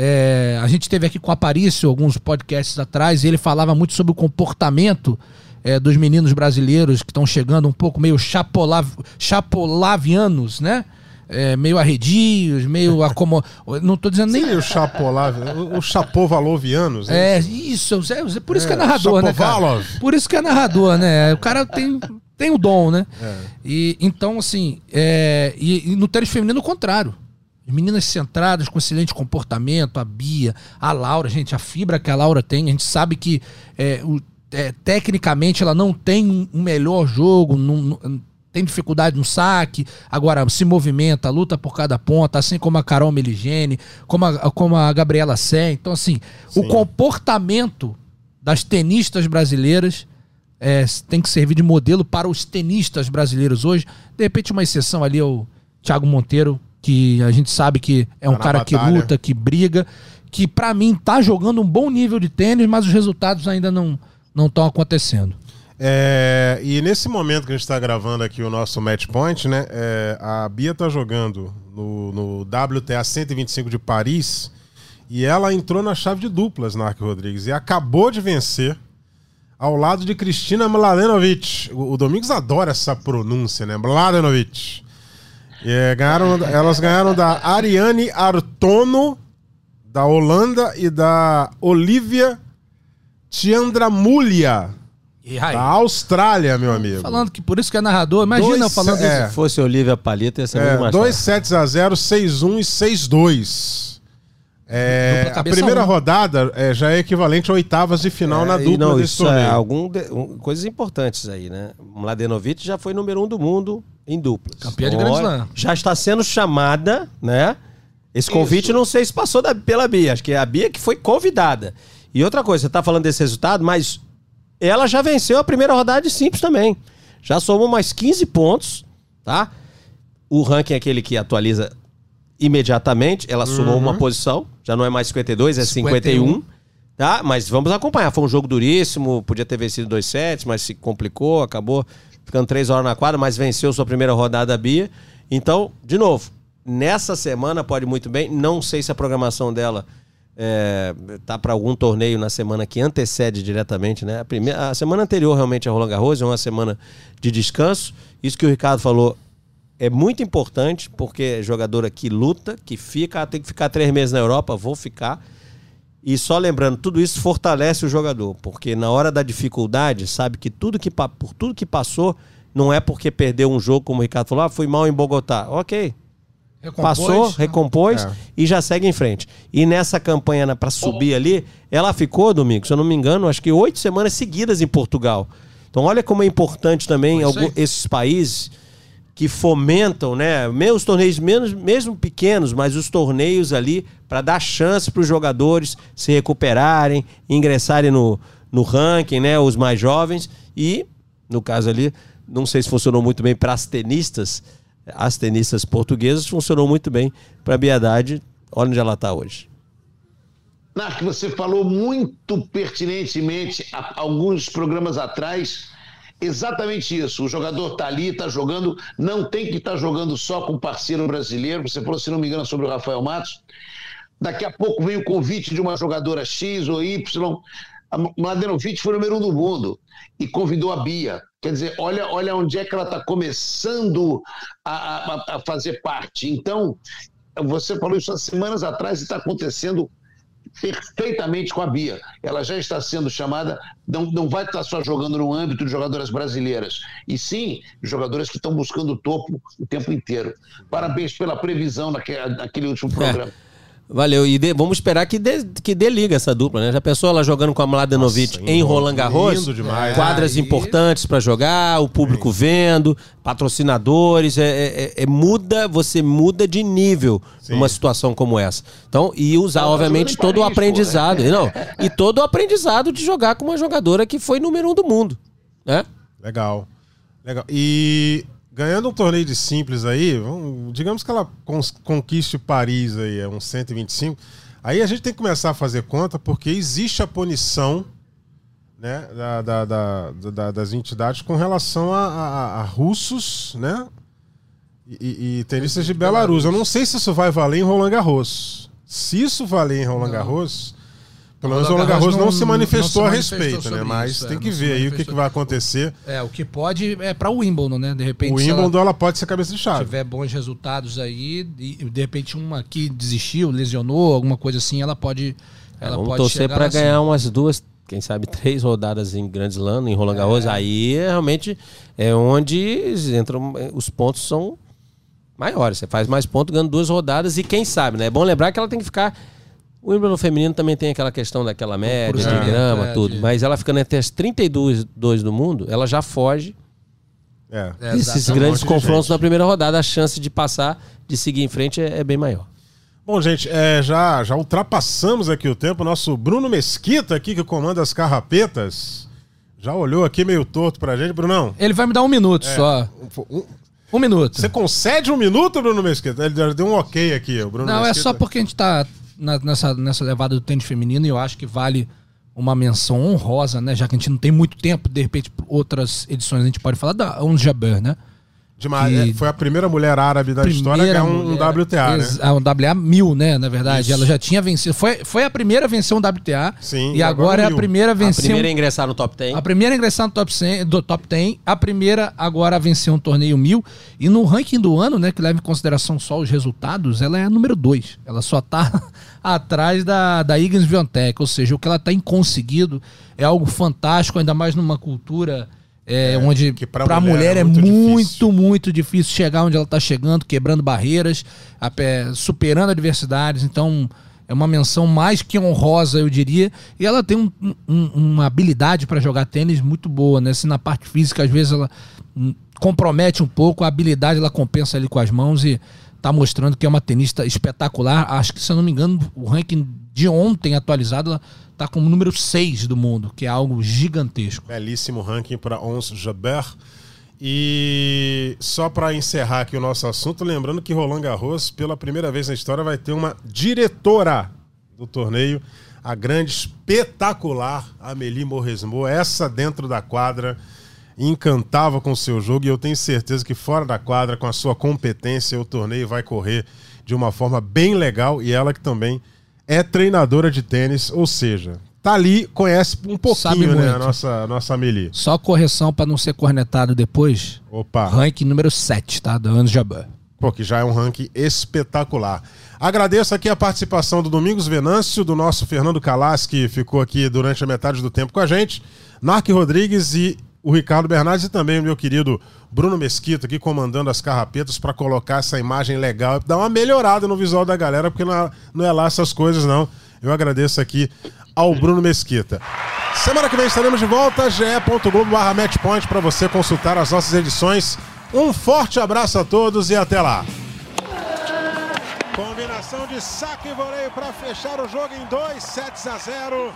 É, a gente teve aqui com o Aparício alguns podcasts atrás e ele falava muito sobre o comportamento é, dos meninos brasileiros que estão chegando um pouco meio chapolav, chapolavianos, né? É, meio arredios, meio acomo... Não estou dizendo nem. o chapolav, o chapovalovianos. É, é isso, é, por isso é, que é narrador, né? Cara? Por isso que é narrador, né? O cara tem, tem o dom, né? É. E, então, assim, é, e, e no tênis feminino, o contrário. Meninas centradas, com excelente comportamento, a Bia, a Laura, gente, a fibra que a Laura tem, a gente sabe que é, o, é, tecnicamente ela não tem um melhor jogo, não, não, tem dificuldade no saque, agora se movimenta, luta por cada ponta, assim como a Carol Meligene, como a, como a Gabriela Sé. Então, assim, Sim. o comportamento das tenistas brasileiras é, tem que servir de modelo para os tenistas brasileiros hoje. De repente, uma exceção ali é o Thiago Monteiro, que a gente sabe que é um tá cara batalha. que luta, que briga, que para mim tá jogando um bom nível de tênis, mas os resultados ainda não não estão acontecendo. É, e nesse momento que a gente está gravando aqui o nosso match point, né? É, a Bia tá jogando no, no, WTA 125 de Paris e ela entrou na chave de duplas, Narco Rodrigues, e acabou de vencer ao lado de Cristina Mladenovic. O, o Domingos adora essa pronúncia, né? Mladenovic. É, ganharam, elas ganharam da Ariane Artono, da Holanda, e da Olivia Tiandramulha. Da Austrália, meu amigo. Falando que por isso que é narrador, imagina dois, falando é, isso. Se fosse Olivia Palita, ia ser é, muito mais 2 sets a 0, 6-1 e 6-2. É, a primeira um. rodada é, já é equivalente a oitavas de final na É, e dupla não, desse isso é torneio. algum de- um- coisas importantes aí, né? O Mladenovic já foi número um do mundo em duplas. Campeã de Grand olha, Slam. Já está sendo chamada, né? Esse convite Isso. não sei se passou da- pela Bia, acho que é a Bia que foi convidada. E outra coisa, você tá falando desse resultado, mas ela já venceu a primeira rodada de simples também. Já somou mais 15 pontos, tá? O ranking é aquele que atualiza imediatamente, ela somou uma posição, já não é mais 52, é 51. 51. Tá? Mas vamos acompanhar. Foi um jogo duríssimo, podia ter vencido 2 sets, mas se complicou, acabou ficando três horas na quadra, mas venceu sua primeira rodada a Bia. Então, de novo, nessa semana pode muito bem. Não sei se a programação dela é, tá para algum torneio na semana que antecede diretamente, né? A, primeira, a semana anterior realmente a Roland Garros é uma semana de descanso. Isso que o Ricardo falou é muito importante, porque é jogadora que luta, que fica, ah, tem que ficar três meses na Europa, vou ficar. E só lembrando, tudo isso fortalece o jogador, porque na hora da dificuldade, sabe que tudo que por tudo que passou, não é porque perdeu um jogo, como o Ricardo falou, ah, fui mal em Bogotá. Ok, Recompôs, passou, né? recompôs É. e já segue em frente. E nessa campanha para subir ali, ela ficou, domingo, se eu não me engano, acho que oito semanas seguidas em Portugal. Então olha como é importante também algum- esses países que fomentam, né? Meus torneios menos, mesmo pequenos, mas os torneios ali para dar chance para os jogadores se recuperarem, ingressarem no, no ranking, né? Os mais jovens e, no caso ali, não sei se funcionou muito bem para as tenistas, as tenistas portuguesas funcionou muito bem para a Biedade. Olha onde ela está hoje. Narc, você falou muito pertinentemente alguns programas atrás exatamente isso. O jogador está ali, está jogando, não tem que estar jogando só com parceiro brasileiro. Você falou, se não me engano, sobre o Rafael Matos. Daqui a pouco vem o convite de uma jogadora X ou Y. Mladenovic foi número um do mundo e convidou a Bia. Quer dizer, olha, olha onde é que ela está começando a, a- a fazer parte. Então, você falou isso há semanas atrás e está acontecendo perfeitamente com a Bia. Ela já está sendo chamada, não, não vai estar só jogando no âmbito de jogadoras brasileiras, e sim jogadoras que estão buscando o topo o tempo inteiro. Parabéns pela previsão naquele, naquele último programa. Valeu. E dê- vamos esperar que dê, que dê liga essa dupla, né? Já pensou ela jogando com a Mladenovic Nossa, em Roland Garros? demais. Quadras Aí- importantes para jogar, o público vendo, patrocinadores. É, é- é- é muda, você muda de nível numa situação como essa. Então, e usar, Ela obviamente, todo o pô, aprendizado. E Não, e todo o aprendizado de jogar com uma jogadora que foi número um do mundo. Né? Legal. Legal. E ganhando um torneio de simples aí, vamos- digamos que ela conquiste Paris aí, é uns 125. Aí a gente tem que começar a fazer conta, porque existe a punição né, da, da- da- da- das entidades com relação a, a- a russos, né? E, e- e tenistas de Belarus. Eu não sei se isso vai valer em Roland Garros. Se isso valer em Roland Garros, pelo menos Roland Roland Garros Garros não, não- se não manifestou se a manifestou respeito, né? Mas isso, tem é, que não se ver aí o que, que vai acontecer. É, o que pode é pra Wimbledon, né? De repente, O se ela Wimbledon ela pode ser cabeça de chave. tiver bons resultados aí, e de repente uma que desistiu, lesionou, alguma coisa assim, ela pode. Ela É, Vamos pode torcer para assim. ganhar umas duas, quem sabe três rodadas em Grand Slam, em Roland Garros. Aí é realmente é onde entram os pontos são maiores. Você faz mais pontos ganhando duas rodadas e quem sabe, né? É bom lembrar que ela tem que ficar o Wimbledon feminino também tem aquela questão daquela média, de grama, é, tudo. de- Mas ela ficando entre as 32 dois do mundo, ela já foge É. É, desses exatamente. grandes Um confrontos na primeira rodada. A chance de passar, de seguir em frente é, é bem maior. Bom, gente, é, já, já ultrapassamos aqui o tempo. Nosso Bruno Mesquita aqui, que comanda as carrapetas, já olhou aqui meio torto pra gente. Brunão, Ele vai me dar um minuto só. um- Um minuto. você concede um minuto, Bruno Mesquita? Ele já deu um ok aqui, o Bruno Não, é Mesquita. só porque a gente tá na- nessa, nessa levada do tênis feminino e eu acho que vale uma menção honrosa, né? Já que a gente não tem muito tempo, de repente, outras edições a gente pode falar da Ons Jabeur, né? Demais, que- é, foi a primeira mulher árabe da história a ganhar um, um mulher- WTA, né? Ex- ah, Um WTA mil, né? Na verdade, Isso. ela já tinha vencido. Foi, foi a primeira a vencer um WTA. Sim, E agora agora é a primeira a A vencer. primeira um- a ingressar no top 10. a primeira a ingressar no top 100, do top 10, a primeira agora a vencer um torneio mil. E no ranking do ano, né, que leva em consideração só os resultados, ela é a número 2. Ela só tá atrás da, da Higgins Viontech. Ou seja, o que ela tem conseguido é algo fantástico, ainda mais numa cultura é, onde que pra para a mulher mulher, é é muito muito, difícil. muito difícil chegar onde ela está chegando, quebrando barreiras, pé- superando adversidades. Então, é uma menção mais que honrosa, eu diria. E ela tem um, um, uma habilidade para jogar tênis muito boa, né? Se na parte física, às vezes, ela hum, compromete um pouco, a habilidade ela compensa ali com as mãos e tá mostrando que é uma tenista espetacular. Acho que, se eu não me engano, o ranking de ontem atualizado, ela tá com o número 6 do mundo, que é algo gigantesco. Belíssimo ranking para Ons Jabeur. E só para encerrar aqui o nosso assunto, lembrando que Roland Garros, pela primeira vez na história, vai ter uma diretora do torneio, a grande, espetacular Amélie Mauresmo. Essa dentro da quadra encantava com o seu jogo e eu tenho certeza que fora da quadra, com a sua competência, o torneio vai correr de uma forma bem legal e ela que também é treinadora de tênis, ou seja, tá ali, conhece um pouquinho, né, a nossa, nossa Amelie. Só correção para não ser cornetado depois. Opa. Ranking número 7, tá? Do Anos Jabbar. Pô, que já é um ranking espetacular. Agradeço aqui a participação do Domingos Venâncio, do nosso Fernando Calas, que ficou aqui durante a metade do tempo com a gente, Narc Rodrigues e o Ricardo Bernardes e também o meu querido Bruno Mesquita aqui comandando as carrapetas para colocar essa imagem legal, dar uma melhorada no visual da galera, porque não é, não é lá essas coisas não. Eu agradeço aqui ao Bruno Mesquita. Semana que vem estaremos de volta, ge.globo barra matchpoint para você consultar as nossas edições. Um forte abraço a todos e até lá. Combinação de saque e voleio para fechar o jogo em 2 sets a 0.